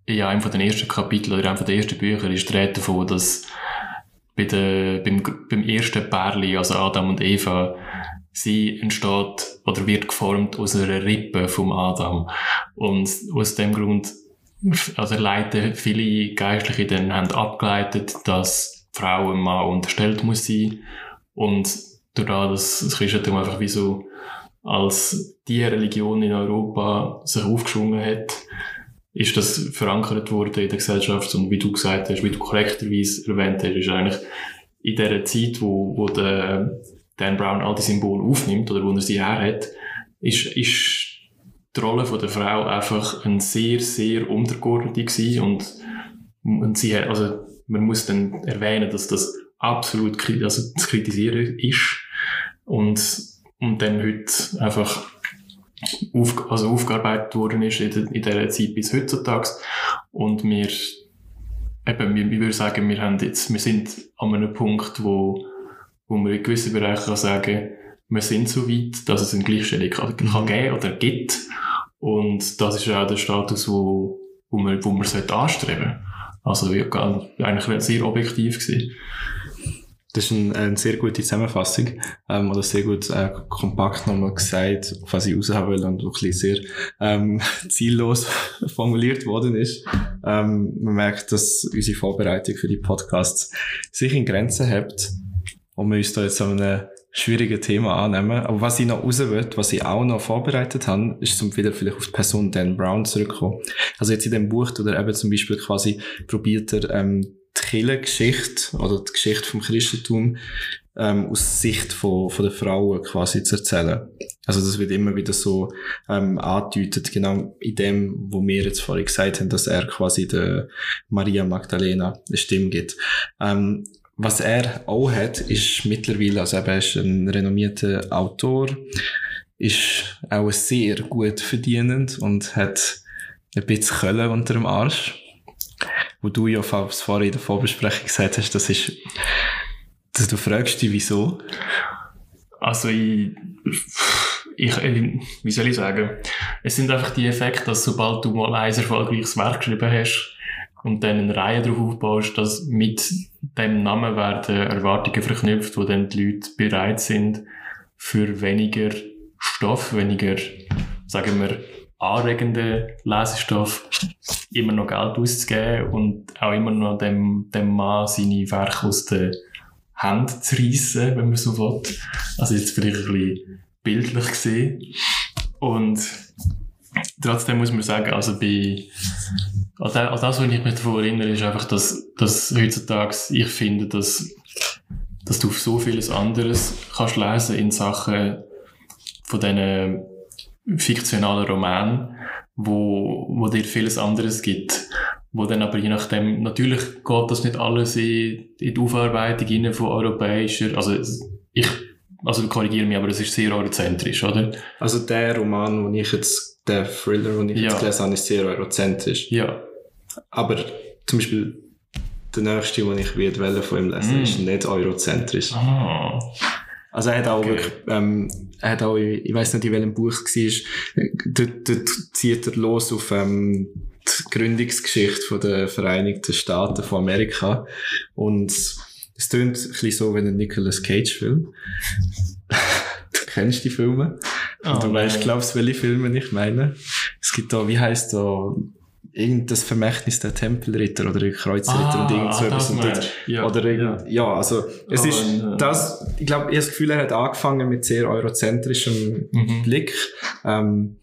[SPEAKER 1] ja, einem von den ersten Kapiteln oder einem von den ersten Büchern ist die Rede davon, dass bei der, beim, beim ersten Pärli, also Adam und Eva, sie entsteht oder wird geformt aus einer Rippe vom Adam. Und aus dem Grund, also leiten viele Geistliche dann haben abgeleitet, dass die Frau einem Mann unterstellt muss sein. Und durch das das Christentum einfach wie so als die Religion in Europa sich aufgeschwungen hat, ist das verankert worden in der Gesellschaft. Und wie du gesagt hast, wie du korrekterweise erwähnt hast, ist eigentlich in dieser Zeit, wo, wo der Dan Brown all die Symbole aufnimmt oder wo er sie her hat, ist, ist die Rolle von der Frau einfach ein sehr, sehr untergeordnete gewesen. Und, und sie also man muss dann erwähnen, dass das absolut also zu kritisieren ist. Und, und dann heute einfach auf, also aufgearbeitet worden ist in, in dieser Zeit bis heutzutage und wir eben, wir, ich würde sagen, wir haben jetzt, wir sind an einem Punkt, wo, wo man in gewissen Bereichen kann sagen, wir sind so weit, dass es eine Gleichstellung kann, kann geben oder gibt und das ist auch der Status, wo, wo man, wo man sollte anstreben. Also, ja, gar- eigentlich sehr objektiv gewesen.
[SPEAKER 2] Das ist ein, eine sehr gute Zusammenfassung, ähm, oder sehr gut äh, kompakt nochmal gesagt, was ich raushaben will und auch ein bisschen sehr ähm, ziellos formuliert worden ist. Ähm, man merkt, dass unsere Vorbereitung für die Podcasts sich in Grenzen hält und wir uns da jetzt an einem schwierigen Thema annehmen. Aber was ich noch raus will, was ich auch noch vorbereitet habe, ist zum wieder vielleicht auf die Person Dan Brown zurückkommen. Also jetzt in dem Buch, oder eben zum Beispiel quasi probiert er, ähm, Kirchengeschichte oder die Geschichte vom Christentum ähm, aus Sicht von, von der Frauen quasi zu erzählen. Also das wird immer wieder so ähm, angedeutet, genau in dem, wo wir jetzt vorhin gesagt haben, dass er quasi der Maria Magdalena eine Stimme gibt. Ähm, was er auch hat, ist mittlerweile, also er ist ein renommierter Autor, ist auch sehr gut verdienend und hat ein bisschen Köln unter dem Arsch. Wo du ja vorhin in der Vorbesprechung gesagt hast, das ist, dass du fragst dich, wieso.
[SPEAKER 1] Also ich, ich, wie soll ich sagen, es sind einfach die Effekte, dass sobald du mal ein erfolgreiches Werk geschrieben hast und dann eine Reihe darauf aufbaust, dass mit dem Namen werden Erwartungen verknüpft, wo dann die Leute bereit sind, für weniger Stoff, weniger, sagen wir, anregenden Lesestoff immer noch Geld auszugeben und auch immer noch dem, dem Mann seine Werke aus der Hand zu reissen, wenn man so will. Also jetzt vielleicht ein bisschen bildlich gesehen. Und trotzdem muss man sagen, also bei, an das, an was ich mich davon erinnere, ist einfach, dass, dass heutzutage ich finde, dass, dass du so vieles anderes kannst lesen in Sachen von diesen fiktionalen Romanen, wo, wo dir vieles anderes gibt. Wo dann aber je nachdem, natürlich geht das nicht alles in, in die Aufarbeitung von europäischer, also ich, also korrigiere mich, aber es ist sehr eurozentrisch, oder?
[SPEAKER 2] Also der Roman, den ich jetzt, der Thriller, den ich
[SPEAKER 1] Ja.
[SPEAKER 2] jetzt gelesen habe, ist sehr eurozentrisch.
[SPEAKER 1] Ja.
[SPEAKER 2] Aber zum Beispiel der nächste, den ich wollen von ihm lesen,
[SPEAKER 1] Mm.
[SPEAKER 2] ist nicht eurozentrisch.
[SPEAKER 1] Ah.
[SPEAKER 2] Also er hat auch
[SPEAKER 1] Okay.
[SPEAKER 2] wirklich, ähm, er hat auch, ich weiß nicht, in welchem Buch es war, dort, dort zieht er los auf ähm, die Gründungsgeschichte von der Vereinigten Staaten von Amerika und es tönt ein bisschen so wie ein Nicolas Cage-Film. du kennst die Filme. Und du weißt, glaubst welche Filme ich meine? Es gibt da, wie heißt da, irgendein Vermächtnis der Tempelritter oder Kreuzritter und irgend so
[SPEAKER 1] ah,
[SPEAKER 2] etwas. Und dort-
[SPEAKER 1] ja.
[SPEAKER 2] oder irgend, ja. also es
[SPEAKER 1] Aber,
[SPEAKER 2] ist
[SPEAKER 1] äh,
[SPEAKER 2] das, ich glaube, ich habe das Gefühl, er hat angefangen mit sehr eurozentrischem
[SPEAKER 1] Mhm.
[SPEAKER 2] Blick. Ähm,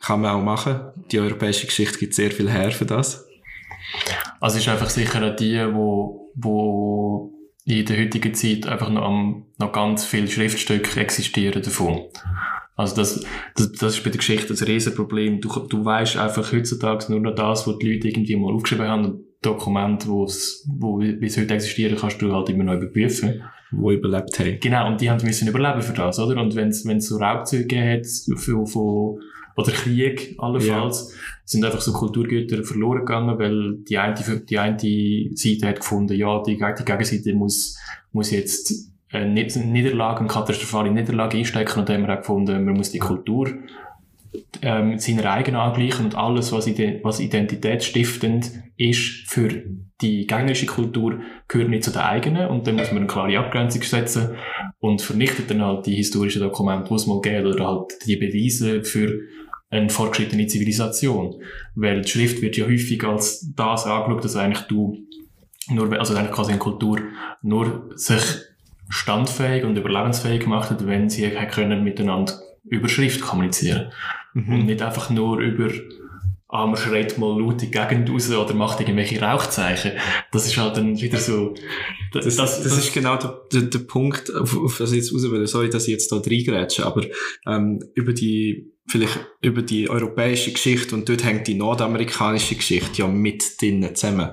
[SPEAKER 2] kann man auch machen. Die europäische Geschichte gibt sehr viel her für das.
[SPEAKER 1] Also es ist einfach sicher auch die, wo, wo in der heutigen Zeit einfach noch, am, noch ganz viele Schriftstücke existieren davon. Also das, das, das ist bei der Geschichte ein Riesenproblem. Du, du weißt einfach heutzutage nur noch das, was die Leute irgendwie mal aufgeschrieben haben und Dokumente, wo's, wo bis heute existieren, kannst du halt immer noch überprüfen.
[SPEAKER 2] Wo überlebt haben.
[SPEAKER 1] Genau, und die haben müssen überleben für das, oder? Und wenn es so Raubzüge hat, von, von, oder Krieg, allenfalls, ja. sind einfach so Kulturgüter verloren gegangen, weil die eine, die eine Seite hat gefunden, ja, die, die Gegenseite muss, muss jetzt eine Niederlage, eine katastrophale Niederlage einstecken und dann haben wir auch gefunden, man muss die Kultur ähm, seiner eigenen angleichen und alles, was, ide was identitätsstiftend ist für die gegnerische Kultur, gehört nicht zu der eigenen und dann muss man eine klare Abgrenzung setzen und vernichtet dann halt die historischen Dokumente, die es mal gegeben oder halt die Beweise für eine fortgeschrittene Zivilisation. Weil die Schrift wird ja häufig als das angeschaut, dass eigentlich du nur, also eigentlich quasi eine Kultur nur sich standfähig und überlebensfähig gemacht hat, wenn sie können miteinander über Schrift kommunizieren. Mhm. Und nicht einfach nur über, ah, man schreit mal laut in die Gegend raus oder macht irgendwelche Rauchzeichen. Das ist halt dann wieder so,
[SPEAKER 2] das, das, das, das ist genau der, der, der Punkt, auf, auf das ich jetzt raus will. Sorry, dass ich jetzt da reingrätsche, aber, ähm, über die, vielleicht über die europäische Geschichte und dort hängt die nordamerikanische Geschichte ja mit drinnen zusammen.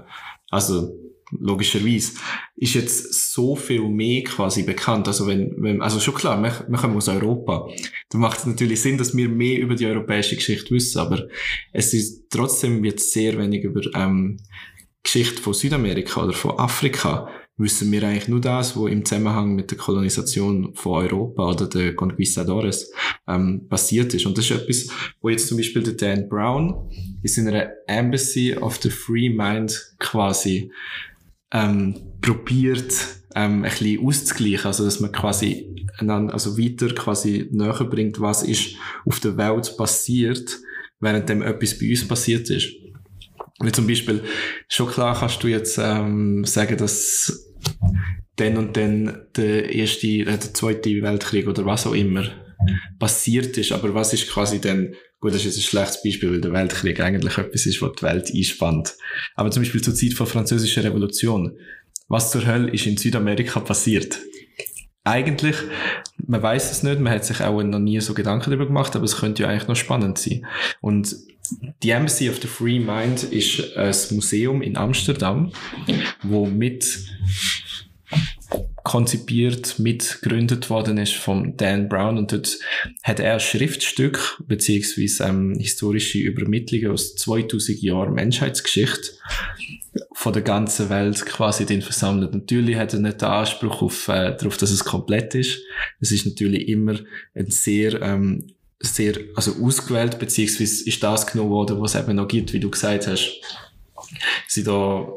[SPEAKER 2] Also, logischerweise, ist jetzt so viel mehr quasi bekannt. Also wenn, wenn also schon klar, wir, wir kommen aus Europa. Da macht es natürlich Sinn, dass wir mehr über die europäische Geschichte wissen, aber es ist trotzdem jetzt sehr wenig über ähm, Geschichte von Südamerika oder von Afrika wissen wir eigentlich nur das, was im Zusammenhang mit der Kolonisation von Europa oder der Conquistadores ähm, passiert ist. Und das ist etwas, wo jetzt zum Beispiel der Dan Brown in seiner Embassy of the Free Mind quasi ähm, probiert, ähm, ein bisschen auszugleichen, also dass man quasi einander, also weiter quasi näher bringt, was ist auf der Welt passiert, während dem etwas bei uns passiert ist. Wie zum Beispiel, schon klar kannst du jetzt ähm, sagen, dass dann und dann der erste, äh, der zweite Weltkrieg oder was auch immer passiert ist, aber was ist quasi dann Gut, das ist jetzt ein schlechtes Beispiel, weil der Weltkrieg eigentlich etwas ist, was die Welt einspannt. Aber zum Beispiel zur Zeit der französischen Revolution. Was zur Hölle ist in Südamerika passiert? Eigentlich, man weiß es nicht, man hat sich auch noch nie so Gedanken darüber gemacht, aber es könnte ja eigentlich noch spannend sein. Und die Embassy of the Free Mind ist ein Museum in Amsterdam, wo mit konzipiert, mitgegründet worden ist von Dan Brown und dort hat er ein Schriftstück beziehungsweise ähm, historische Übermittlungen aus 2000 Jahren Menschheitsgeschichte von der ganzen Welt quasi den versammelt. Natürlich hat er nicht den Anspruch auf, äh, darauf, dass es komplett ist. Es ist natürlich immer ein sehr ähm, sehr, also ausgewählt, beziehungsweise ist das genommen worden, was es eben noch gibt, wie du gesagt hast sind da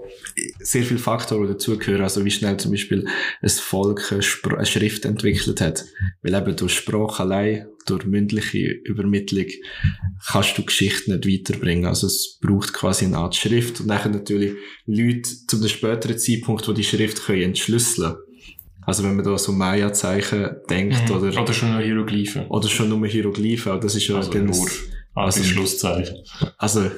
[SPEAKER 2] sehr viele Faktoren dazugehören, also wie schnell zum Beispiel ein Volk eine, eine Schrift entwickelt hat. Weil eben durch Sprache allein, durch mündliche Übermittlung, kannst du Geschichte nicht weiterbringen. Also es braucht quasi eine Art Schrift und dann natürlich Leute zu einem späteren Zeitpunkt, wo die Schrift können entschlüsseln also wenn man da so Maya-Zeichen denkt
[SPEAKER 1] mhm.
[SPEAKER 2] oder...
[SPEAKER 1] Oder schon nur Hieroglyphen.
[SPEAKER 2] Oder schon nur Hieroglyphen, das ist ja
[SPEAKER 1] also
[SPEAKER 2] dann...
[SPEAKER 1] Nur also Schlusszeichen.
[SPEAKER 2] Also,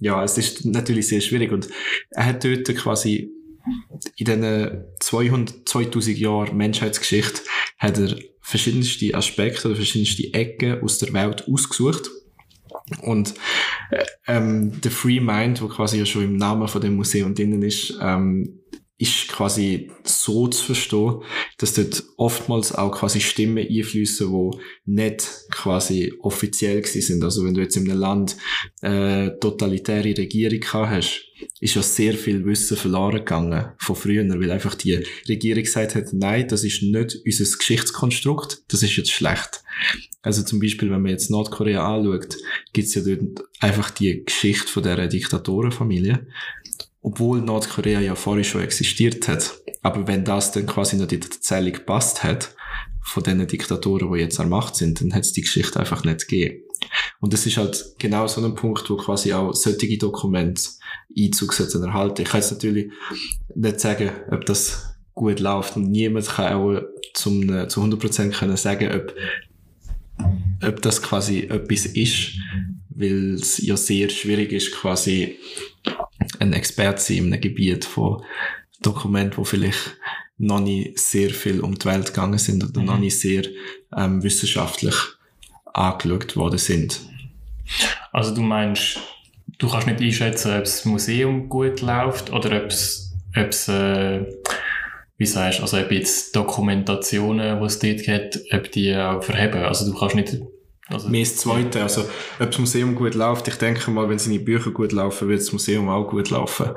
[SPEAKER 2] ja, es ist natürlich sehr schwierig und er hat dort quasi in diesen 200, 2000 Jahren Menschheitsgeschichte hat er verschiedenste Aspekte oder verschiedenste Ecken aus der Welt ausgesucht. Und äh, ähm, der Free Mind, wo quasi ja schon im Namen von dem Museum drinnen ist, ähm, ist quasi so zu verstehen, dass dort oftmals auch quasi Stimmen einflüssen, wo nicht quasi offiziell gewesen sind. Also wenn du jetzt in einem Land äh, totalitäre Regierung gehabt hast, ist ja sehr viel Wissen verloren gegangen von früher, weil einfach die Regierung gesagt hat, nein, das ist nicht unser Geschichtskonstrukt, das ist jetzt schlecht. Also zum Beispiel, wenn man jetzt Nordkorea anschaut, gibt's ja dort einfach die Geschichte von der Diktatorenfamilie obwohl Nordkorea ja vorher schon existiert hat. Aber wenn das dann quasi nicht in der Zählung gepasst hat, von den Diktatoren, die jetzt an Macht sind, dann hat es die Geschichte einfach nicht gegeben. Und das ist halt genau so ein Punkt, wo quasi auch solche Dokumente Einzug sollten erhalten. Ich kann jetzt natürlich nicht sagen, ob das gut läuft und niemand kann auch zum, zu 100% können sagen, ob, ob das quasi etwas ist, weil es ja sehr schwierig ist, quasi ein Experte sein in einem Gebiet von Dokumenten, wo vielleicht noch nicht sehr viel um die Welt gegangen sind oder mhm. noch nicht sehr ähm, wissenschaftlich angeschaut worden sind.
[SPEAKER 1] Also du meinst, du kannst nicht einschätzen, ob das Museum gut läuft oder ob es, ob es äh, wie sagst, also ob jetzt Dokumentationen, die es dort gibt, ob die auch verheben. Also du kannst nicht
[SPEAKER 2] also, Mehr das Zweite. Also, ob das Museum gut läuft, ich denke mal, wenn seine Bücher gut laufen, wird das Museum auch gut laufen.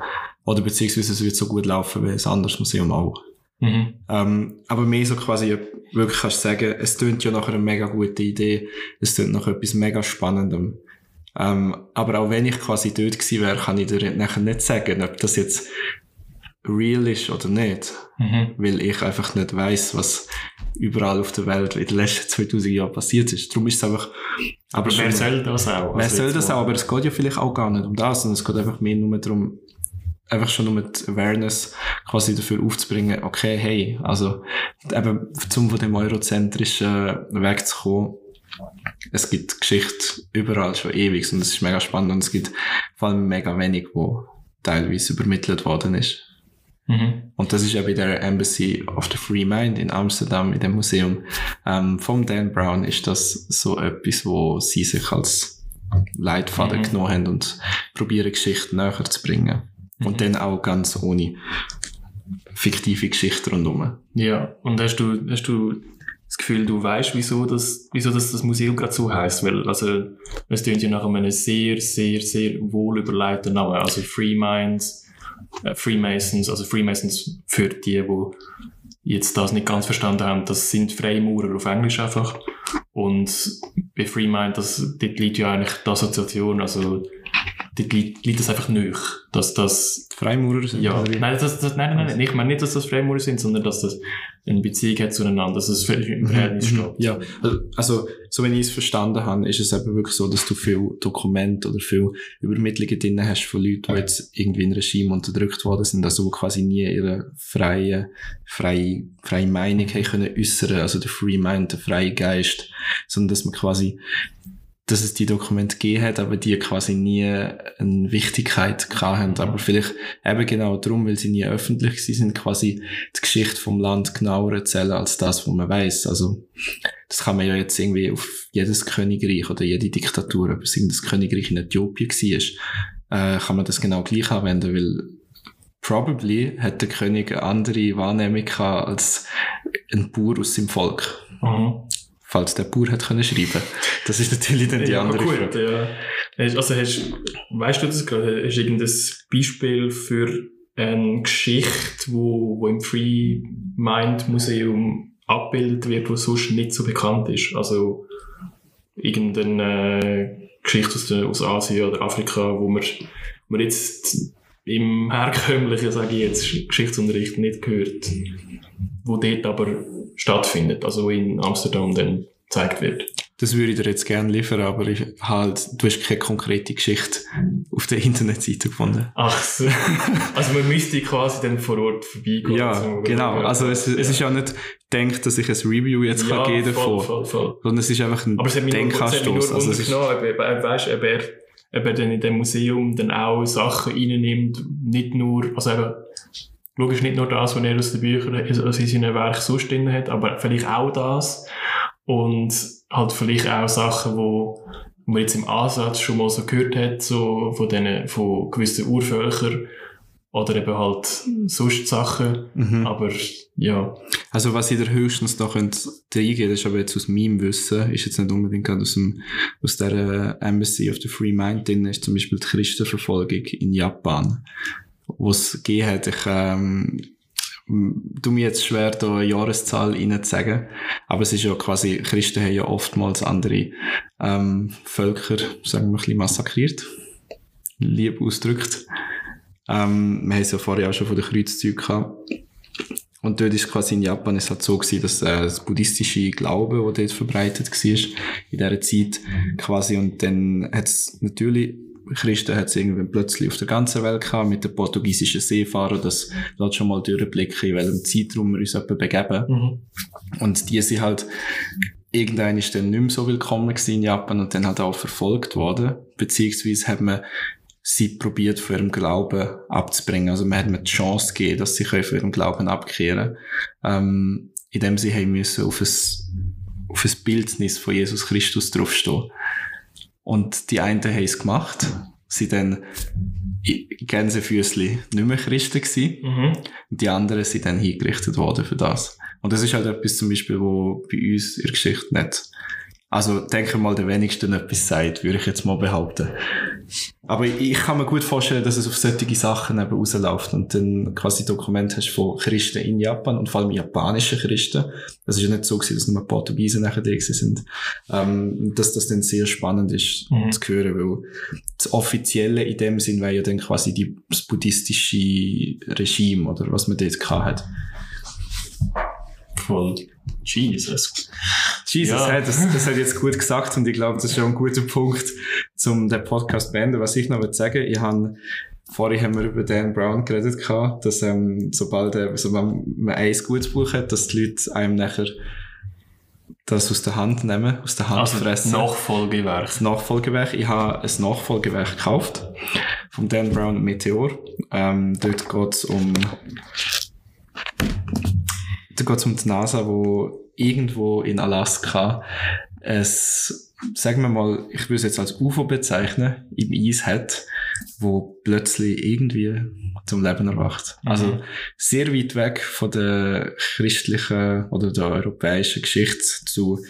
[SPEAKER 2] Oder beziehungsweise es wird so gut laufen wie ein anderes Museum auch. Mhm. Ähm, aber mehr so quasi, wirklich kannst du sagen, es tönt ja nach einer mega guten Idee, es tönt nach etwas mega Spannendem. Ähm, aber auch wenn ich quasi dort gewesen wäre, kann ich dir nachher nicht sagen, ob das jetzt real ist oder nicht. Mhm. Weil ich einfach nicht weiß, was überall auf der Welt in den letzten 2000 Jahren passiert ist. Darum ist es einfach,
[SPEAKER 1] aber wer schon, soll das auch?
[SPEAKER 2] Wer also soll das auch? Aber es geht ja vielleicht auch gar nicht um das, sondern es geht einfach mehr nur darum, einfach schon nur die Awareness quasi dafür aufzubringen, okay, hey, also, eben, zum von dem eurozentrischen wegzukommen, es gibt Geschichte überall schon ewig und es ist mega spannend und es gibt vor allem mega wenig, wo teilweise übermittelt worden ist. Mhm. Und das ist ja bei der Embassy of the Free Mind in Amsterdam, in dem Museum ähm, vom Dan Brown, ist das so etwas, wo sie sich als Leitfaden mhm. genommen haben und probieren, Geschichten näher zu bringen. Mhm. Und dann auch ganz ohne fiktive Geschichten rundherum.
[SPEAKER 1] Ja, und hast du, hast du das Gefühl, du weißt, wieso das, wieso das, das Museum gerade so heißt, weil, also, es klingt ja nach einem sehr, sehr, sehr wohl überlegten Namen, also Free Minds, Freemasons, also Freemasons für die, die jetzt das nicht ganz verstanden haben, das sind Freimaurer auf Englisch einfach. Und bei Freemind, das, dort liegt ja eigentlich die Assoziation, also dort liegt, liegt das einfach nicht, dass das...
[SPEAKER 2] Freimaurer sind?
[SPEAKER 1] Ja, nein, das, das, nein, nein, nein, ich meine nicht, dass das Freimaurer sind, sondern dass das eine Beziehung hat zueinander, dass es im Verhältnis
[SPEAKER 2] mhm, steht. Ja, also so wenn ich es verstanden habe, ist es eben wirklich so, dass du viel Dokumente oder viel Übermittlungen drin hast von Leuten, die jetzt irgendwie in Regime unterdrückt worden sind, also quasi nie ihre freie, freie, freie Meinung haben können äußern, also der Free Mind, der freie Geist, sondern dass man quasi dass es die Dokumente gegeben hat, aber die quasi nie eine Wichtigkeit haben. Aber vielleicht eben genau darum, weil sie nie öffentlich sind, quasi die Geschichte vom Land genauer erzählen als das, was man weiß. Also, das kann man ja jetzt irgendwie auf jedes Königreich oder jede Diktatur, ob es irgendein Königreich in Äthiopien war, äh, kann man das genau gleich anwenden, weil probably hat der König eine andere Wahrnehmung gehabt als ein Bauer aus seinem Volk. Mhm falls der Bauer hat können schreiben. Das ist natürlich dann die ja, andere gut,
[SPEAKER 1] Frage. Ja. Also hast, weißt du das gerade? Hast du irgendein Beispiel für eine Geschichte, wo, wo im Free Mind Museum abgebildet wird, wo sonst nicht so bekannt ist? Also irgendeine Geschichte aus, der, aus Asien oder Afrika, wo man, man jetzt im herkömmlichen, sage ich jetzt, Geschichtsunterricht nicht gehört, wo dort aber stattfindet, also in Amsterdam dann gezeigt wird.
[SPEAKER 2] Das würde ich dir jetzt gerne liefern, aber ich halt, du hast keine konkrete Geschichte auf der Internetseite gefunden.
[SPEAKER 1] Ach so. Also man müsste quasi dann vor Ort vorbeigehen.
[SPEAKER 2] Ja, so, genau. Also es, ja. es ist ja nicht denkt, dass ich ein Review jetzt ja, kann geben voll, voll, voll. sondern es ist einfach ein
[SPEAKER 1] Denkanstoß. Also es ist genommen, ob, ob, weißt, ob er, ob er dann in dem Museum dann auch Sachen reinnimmt, nicht nur, also eben, logisch nicht nur das, was er aus den Büchern, also in seinen Werken sonst drin hat, aber vielleicht auch das. Und halt vielleicht auch Sachen, wo man jetzt im Ansatz schon mal so gehört hat, so von denen, von gewissen Urvölkern. Oder eben halt sonst Sachen. Mhm. Aber, ja.
[SPEAKER 2] Also, was ich da höchstens noch könnte reingehen, das ist aber jetzt aus meinem Wissen, ist jetzt nicht unbedingt gerade aus dem, aus der Embassy of the Free Mind drin, ist zum Beispiel die Christenverfolgung in Japan was es gegeben hat. Ich, ähm, du mir jetzt schwer, da eine Jahreszahl reinzusagen. Aber es ist ja quasi, Christen haben ja oftmals andere ähm, Völker, sagen wir, ein bisschen massakriert. Lieb ausgedrückt. Ähm, wir haben es ja vorher auch schon von den Kreuzzügen gehabt. Und dort ist quasi in Japan es halt so gewesen, dass äh, das buddhistische Glaube, das dort verbreitet war, in dieser Zeit quasi, und dann hat es natürlich Christen hat es irgendwann plötzlich auf der ganzen Welt gehabt, mit den portugiesischen Seefahrern, das lässt schon mal durchblicken, in welchem Zeitraum wir uns etwa begeben. Mhm. Und die sind halt, irgendein ist dann nicht mehr so willkommen in Japan und dann halt auch verfolgt worden, beziehungsweise hat man sie probiert, von ihrem Glauben abzubringen. Also man hat mir die Chance gegeben, dass sie von ihrem Glauben abkehren ähm, indem sie haben müssen auf ein, auf ein Bildnis von Jesus Christus draufstehen. Und die einen haben es gemacht, sind dann Gänsefüßli nicht mehr Christen gewesen.
[SPEAKER 1] Mhm.
[SPEAKER 2] Und die anderen sind dann hingerichtet worden für das. Und das ist halt etwas zum Beispiel, wo bei uns in der Geschichte nicht, also denke mal, der wenigsten etwas sagt, würde ich jetzt mal behaupten. Aber ich, ich kann mir gut vorstellen, dass es auf solche Sachen eben rausläuft und dann quasi Dokumente hast von Christen in Japan und vor allem japanischen Christen. Das ist ja nicht so gewesen, dass nur Portugiesen nachher da sind. Ähm, dass das dann sehr spannend ist
[SPEAKER 1] Mhm.
[SPEAKER 2] zu hören, weil das Offizielle in dem Sinn wäre ja dann quasi die, das buddhistische Regime oder was man dort gehabt hat.
[SPEAKER 1] Voll. Jesus.
[SPEAKER 2] Jesus,
[SPEAKER 1] Ja.
[SPEAKER 2] hey, das, das hat jetzt gut gesagt und ich glaube, das ist schon ein guter Punkt, um den Podcast zu beenden. Was ich noch sagen, ich habe Vorhin haben wir über Dan Brown geredet, gehabt, dass ähm, sobald also wenn man ein gutes Buch hat, dass die Leute einem nachher das aus der Hand nehmen, aus der Hand
[SPEAKER 1] Also
[SPEAKER 2] fressen.
[SPEAKER 1] Nachfolgewerk.
[SPEAKER 2] das Nachfolgewerk. Ich habe ein Nachfolgewerk gekauft. Vom Dan Brown Meteor. Ähm, dort geht's um, da geht's um die NASA, wo irgendwo in Alaska es, sagen wir mal, ich würde es jetzt als UFO bezeichnen, im Eis hat, wo plötzlich irgendwie zum Leben erwacht.
[SPEAKER 1] Mhm.
[SPEAKER 2] Also sehr weit weg von der christlichen oder der europäischen Geschichte zu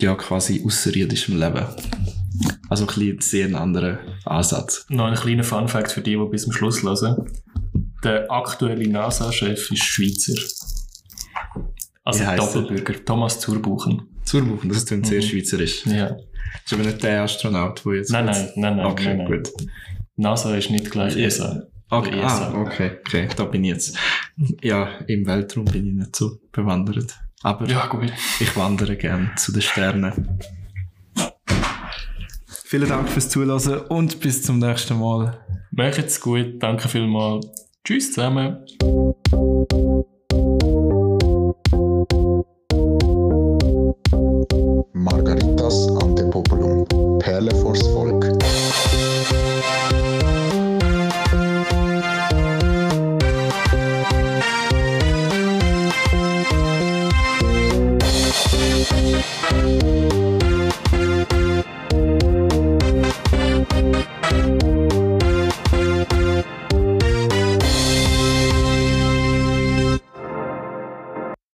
[SPEAKER 2] ja quasi außerirdischem Leben. Also ein bisschen sehr ein anderer Ansatz.
[SPEAKER 1] Noch ein kleiner Funfact für die, die bis zum Schluss hören. Der aktuelle NASA-Chef ist Schweizer. Also
[SPEAKER 2] er?
[SPEAKER 1] Doppelbürger. Thomas Zurbuchen.
[SPEAKER 2] Zurbuchen, das klingt sehr
[SPEAKER 1] Mhm.
[SPEAKER 2] schweizerisch.
[SPEAKER 1] Ja.
[SPEAKER 2] Ist aber nicht der Astronaut, der jetzt...
[SPEAKER 1] Nein, nein, nein, nein.
[SPEAKER 2] Okay,
[SPEAKER 1] nein, nein.
[SPEAKER 2] gut.
[SPEAKER 1] NASA ist nicht gleich. ESA.
[SPEAKER 2] Okay,
[SPEAKER 1] Oder
[SPEAKER 2] ah,
[SPEAKER 1] ESA.
[SPEAKER 2] okay, okay, da bin ich jetzt. Ja, im Weltraum bin ich nicht so bewandert. Aber
[SPEAKER 1] Ja, gut.
[SPEAKER 2] ich wandere gern zu den Sternen. Vielen Dank fürs Zuhören und bis zum nächsten Mal.
[SPEAKER 1] Macht's gut. Danke vielmals. Tschüss zusammen. Perle vors Volk.